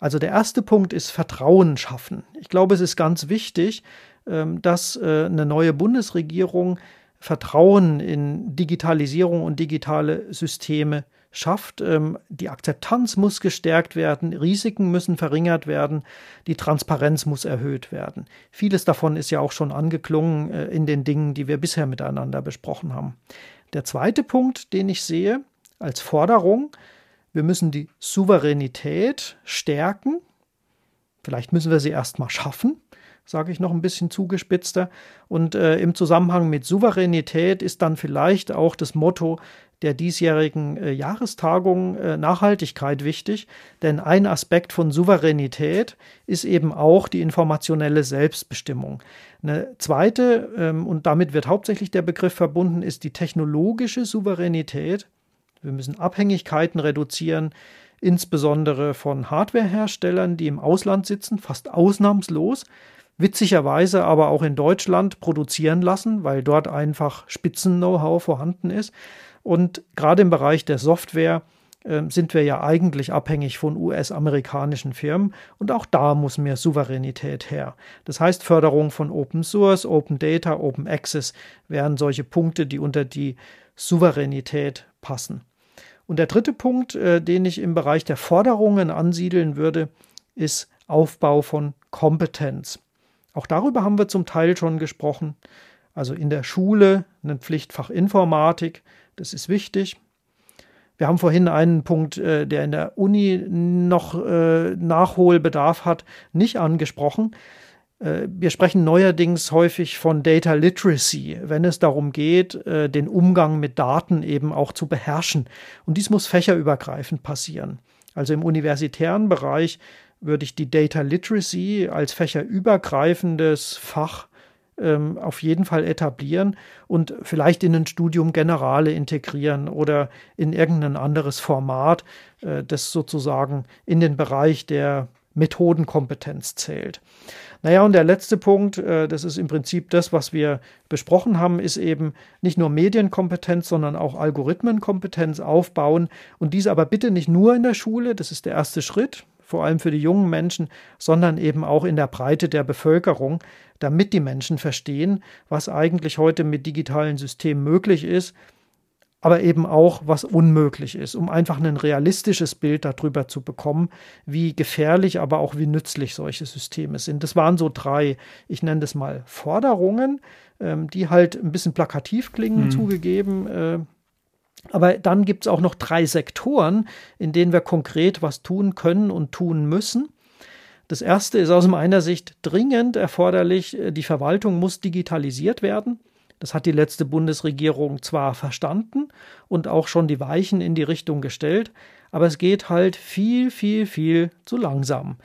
Also der erste Punkt ist Vertrauen schaffen. Ich glaube, es ist ganz wichtig, dass äh, eine neue Bundesregierung Vertrauen in Digitalisierung und digitale Systeme schafft. Ähm, die Akzeptanz muss gestärkt werden, Risiken müssen verringert werden, die Transparenz muss erhöht werden. Vieles davon ist ja auch schon angeklungen äh, in den Dingen, die wir bisher miteinander besprochen haben. Der zweite Punkt, den ich sehe als Forderung, wir müssen die Souveränität stärken. Vielleicht müssen wir sie erst mal schaffen sage ich noch ein bisschen zugespitzter. Und äh, im Zusammenhang mit Souveränität ist dann vielleicht auch das Motto der diesjährigen äh, Jahrestagung äh, Nachhaltigkeit wichtig, denn ein Aspekt von Souveränität ist eben auch die informationelle Selbstbestimmung. Eine zweite, ähm, und damit wird hauptsächlich der Begriff verbunden, ist die technologische Souveränität. Wir müssen Abhängigkeiten reduzieren, insbesondere von Hardwareherstellern, die im Ausland sitzen, fast ausnahmslos witzigerweise aber auch in Deutschland produzieren lassen, weil dort einfach Spitzen-Know-how vorhanden ist. Und gerade im Bereich der Software äh, sind wir ja eigentlich abhängig von US-amerikanischen Firmen und auch da muss mehr Souveränität her. Das heißt, Förderung von Open Source, Open Data, Open Access wären solche Punkte, die unter die Souveränität passen. Und der dritte Punkt, äh, den ich im Bereich der Forderungen ansiedeln würde, ist Aufbau von Kompetenz. Auch darüber haben wir zum Teil schon gesprochen. Also in der Schule ein Pflichtfach Informatik, das ist wichtig. Wir haben vorhin einen Punkt, äh, der in der Uni noch äh, Nachholbedarf hat, nicht angesprochen. Äh, wir sprechen neuerdings häufig von Data Literacy, wenn es darum geht, den Umgang mit Daten eben auch zu beherrschen. Und dies muss fächerübergreifend passieren. Also im universitären Bereich würde ich die Data Literacy als fächerübergreifendes Fach ähm, auf jeden Fall etablieren und vielleicht in ein Studium Generale integrieren oder in irgendein anderes Format, äh, das sozusagen in den Bereich der Methodenkompetenz zählt. Naja, und der letzte Punkt, äh, das ist im Prinzip das, was wir besprochen haben, ist eben nicht nur Medienkompetenz, sondern auch Algorithmenkompetenz aufbauen und dies aber bitte nicht nur in der Schule, das ist der erste Schritt, vor allem für die jungen Menschen, sondern eben auch in der Breite der Bevölkerung, damit die Menschen verstehen, was eigentlich heute mit digitalen Systemen möglich ist, aber eben auch, was unmöglich ist, um einfach ein realistisches Bild darüber zu bekommen, wie gefährlich, aber auch wie nützlich solche Systeme sind. Das waren so drei, ich nenne das mal Forderungen, ähm, die halt ein bisschen plakativ klingen, mhm. zugegeben. Äh, aber dann gibt es auch noch drei Sektoren, in denen wir konkret was tun können und tun müssen. Das erste ist aus meiner Sicht dringend erforderlich. Die Verwaltung muss digitalisiert werden. Das hat die letzte Bundesregierung zwar verstanden und auch schon die Weichen in die Richtung gestellt, aber es geht halt viel, viel, viel zu langsam.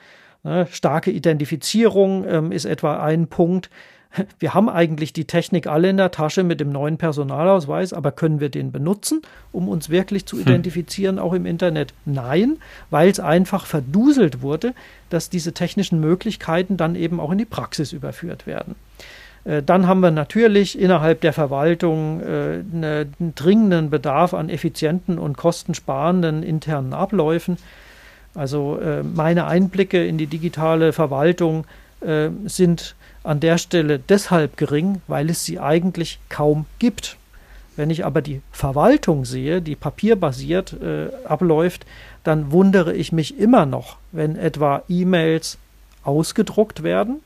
Ne, starke Identifizierung ähm, ist etwa ein Punkt wir haben eigentlich die Technik alle in der Tasche mit dem neuen Personalausweis, aber können wir den benutzen, um uns wirklich zu hm. identifizieren, auch im Internet? Nein, weil es einfach verduselt wurde, dass diese technischen Möglichkeiten dann eben auch in die Praxis überführt werden. Äh, dann haben wir natürlich innerhalb der Verwaltung äh, einen dringenden Bedarf an effizienten und kostensparenden internen Abläufen. Also äh, meine Einblicke in die digitale Verwaltung sind an der Stelle deshalb gering, weil es sie eigentlich kaum gibt. Wenn ich aber die Verwaltung sehe, die papierbasiert äh, abläuft, dann wundere ich mich immer noch, wenn etwa E-Mails ausgedruckt werden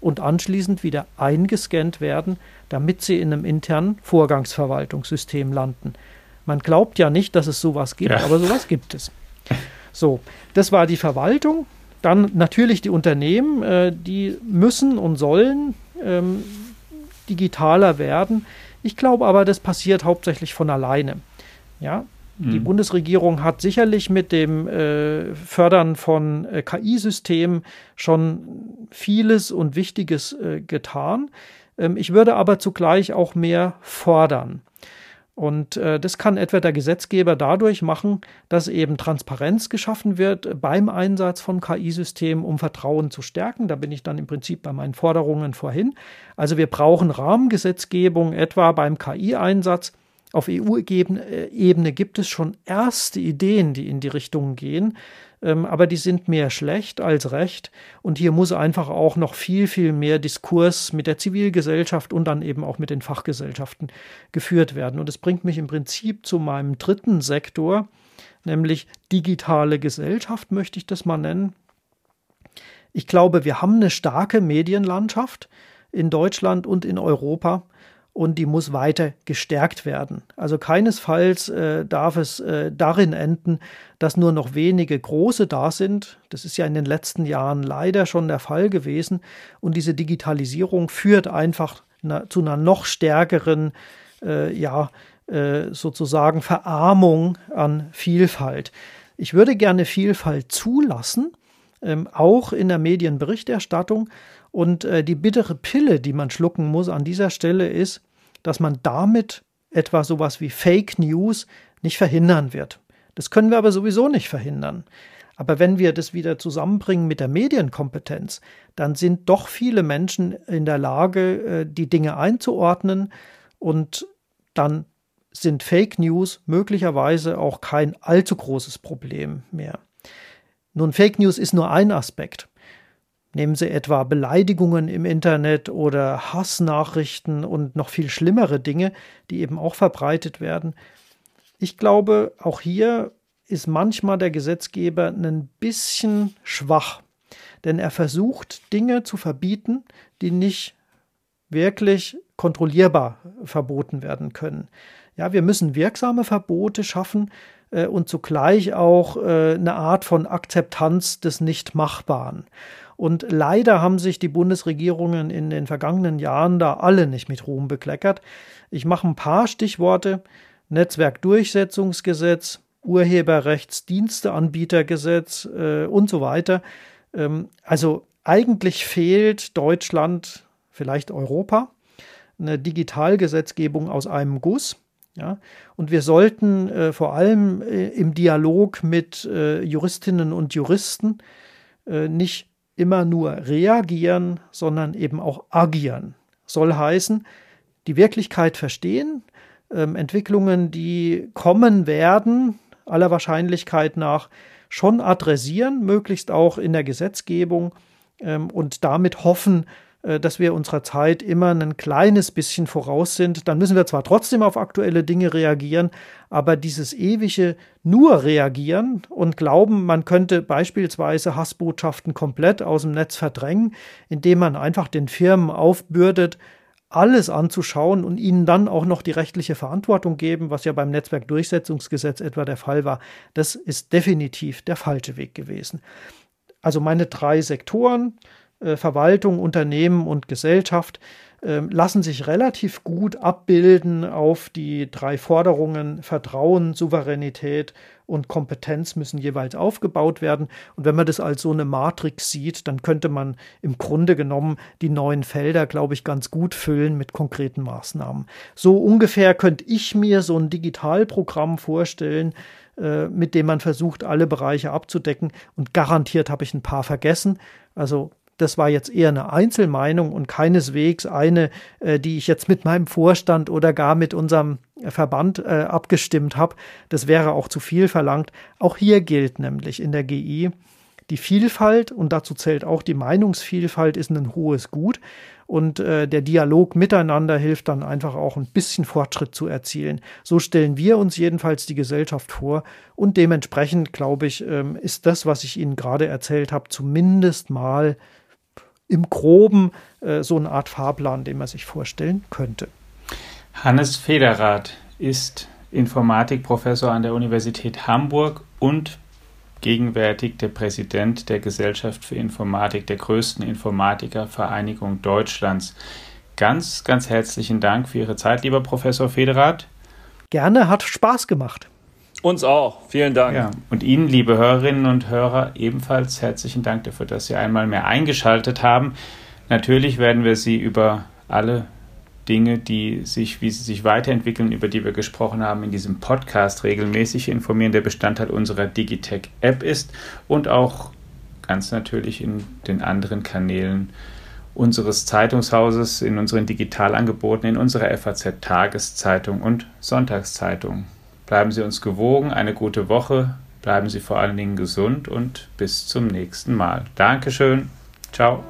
und anschließend wieder eingescannt werden, damit sie in einem internen Vorgangsverwaltungssystem landen. Man glaubt ja nicht, dass es sowas gibt, ja. aber sowas gibt es. So, das war die Verwaltung. Dann natürlich die Unternehmen, äh, die müssen und sollen ähm, digitaler werden. Ich glaube aber, das passiert hauptsächlich von alleine. Ja, die mhm. Bundesregierung hat sicherlich mit dem äh, Fördern von äh, KI-Systemen schon vieles und Wichtiges äh, getan. Ähm, ich würde aber zugleich auch mehr fordern. Und äh, das kann etwa der Gesetzgeber dadurch machen, dass eben Transparenz geschaffen wird beim Einsatz von KI-Systemen, um Vertrauen zu stärken. Da bin ich dann im Prinzip bei meinen Forderungen vorhin. Also wir brauchen Rahmengesetzgebung etwa beim KI-Einsatz auf EU-Ebene gibt es schon erste Ideen, die in die Richtung gehen, aber die sind mehr schlecht als recht. Und hier muss einfach auch noch viel, viel mehr Diskurs mit der Zivilgesellschaft und dann eben auch mit den Fachgesellschaften geführt werden. Und es bringt mich im Prinzip zu meinem dritten Sektor, nämlich digitale Gesellschaft, möchte ich das mal nennen. Ich glaube, wir haben eine starke Medienlandschaft in Deutschland und in Europa und die muss weiter gestärkt werden. Also keinesfalls äh, darf es äh, darin enden, dass nur noch wenige große da sind. Das ist ja in den letzten Jahren leider schon der Fall gewesen. Und diese Digitalisierung führt einfach na, zu einer noch stärkeren, äh, ja, äh, sozusagen Verarmung an Vielfalt. Ich würde gerne Vielfalt zulassen, ähm, auch in der Medienberichterstattung. Und äh, die bittere Pille, die man schlucken muss an dieser Stelle ist, dass man damit etwa sowas wie Fake News nicht verhindern wird. Das können wir aber sowieso nicht verhindern. Aber wenn wir das wieder zusammenbringen mit der Medienkompetenz, dann sind doch viele Menschen in der Lage, äh, die Dinge einzuordnen und dann sind Fake News möglicherweise auch kein allzu großes Problem mehr. Nun, Fake News ist nur ein Aspekt. Nehmen Sie etwa Beleidigungen im Internet oder Hassnachrichten und noch viel schlimmere Dinge, die eben auch verbreitet werden. Ich glaube, auch hier ist manchmal der Gesetzgeber ein bisschen schwach, denn er versucht Dinge zu verbieten, die nicht wirklich kontrollierbar verboten werden können. Ja, wir müssen wirksame Verbote schaffen äh, und zugleich auch äh, eine Art von Akzeptanz des Nichtmachbaren. Und leider haben sich die Bundesregierungen in den vergangenen Jahren da alle nicht mit Ruhm bekleckert. Ich mache ein paar Stichworte. Netzwerkdurchsetzungsgesetz, Urheberrechtsdiensteanbietergesetz äh, und so weiter. Ähm, also eigentlich fehlt Deutschland, vielleicht Europa, eine Digitalgesetzgebung aus einem Guss. Ja, und wir sollten äh, vor allem äh, im Dialog mit äh, Juristinnen und Juristen äh, nicht immer nur reagieren, sondern eben auch agieren. Soll heißen, die Wirklichkeit verstehen, ähm, Entwicklungen, die kommen werden, aller Wahrscheinlichkeit nach schon adressieren, möglichst auch in der Gesetzgebung ähm, und damit hoffen, dass wir unserer Zeit immer ein kleines bisschen voraus sind. Dann müssen wir zwar trotzdem auf aktuelle Dinge reagieren, aber dieses ewige nur reagieren und glauben, man könnte beispielsweise Hassbotschaften komplett aus dem Netz verdrängen, indem man einfach den Firmen aufbürdet, alles anzuschauen und ihnen dann auch noch die rechtliche Verantwortung geben, was ja beim Netzwerkdurchsetzungsgesetz etwa der Fall war, das ist definitiv der falsche Weg gewesen. Also meine drei Sektoren, äh, Verwaltung, Unternehmen und Gesellschaft ähm, lassen sich relativ gut abbilden auf die drei Forderungen Vertrauen, Souveränität und Kompetenz müssen jeweils aufgebaut werden. Und wenn man das als so eine Matrix sieht, dann könnte man im Grunde genommen die neuen Felder, glaube ich, ganz gut füllen mit konkreten Maßnahmen. So ungefähr könnte ich mir so ein Digitalprogramm vorstellen, äh, mit dem man versucht, alle Bereiche abzudecken. Und garantiert habe ich ein paar vergessen. Also das war jetzt eher eine Einzelmeinung und keineswegs eine, äh, die ich jetzt mit meinem Vorstand oder gar mit unserem Verband äh, abgestimmt habe. Das wäre auch zu viel verlangt. Auch hier gilt nämlich in der GI, Die Vielfalt, und dazu zählt auch die Meinungsvielfalt, ist ein hohes Gut. Und äh, der Dialog miteinander hilft dann einfach auch ein bisschen Fortschritt zu erzielen. So stellen wir uns jedenfalls die Gesellschaft vor. Und dementsprechend, glaube ich, ähm, ist das, was ich Ihnen gerade erzählt habe, zumindest mal im groben äh, so eine Art Fahrplan, den man sich vorstellen könnte. Hannes Federath ist Informatikprofessor an der Universität Hamburg und gegenwärtig der Präsident der Gesellschaft für Informatik, der größten Informatikervereinigung Deutschlands. Ganz, ganz herzlichen Dank für Ihre Zeit, lieber Professor Federath. Gerne, hat Spaß gemacht. Uns auch. Vielen Dank. Ja, und Ihnen, liebe Hörerinnen und Hörer, ebenfalls herzlichen Dank dafür, dass Sie einmal mehr eingeschaltet haben. Natürlich werden wir Sie über alle Dinge, die sich, wie sie sich weiterentwickeln, über die wir gesprochen haben, in diesem Podcast regelmäßig informieren, der Bestandteil unserer Digitech-App ist und auch ganz natürlich in den anderen Kanälen unseres Zeitungshauses, in unseren Digitalangeboten, in unserer FAZ-Tageszeitung und Sonntagszeitung. Bleiben Sie uns gewogen, eine gute Woche, bleiben Sie vor allen Dingen gesund und bis zum nächsten Mal. Dankeschön, ciao.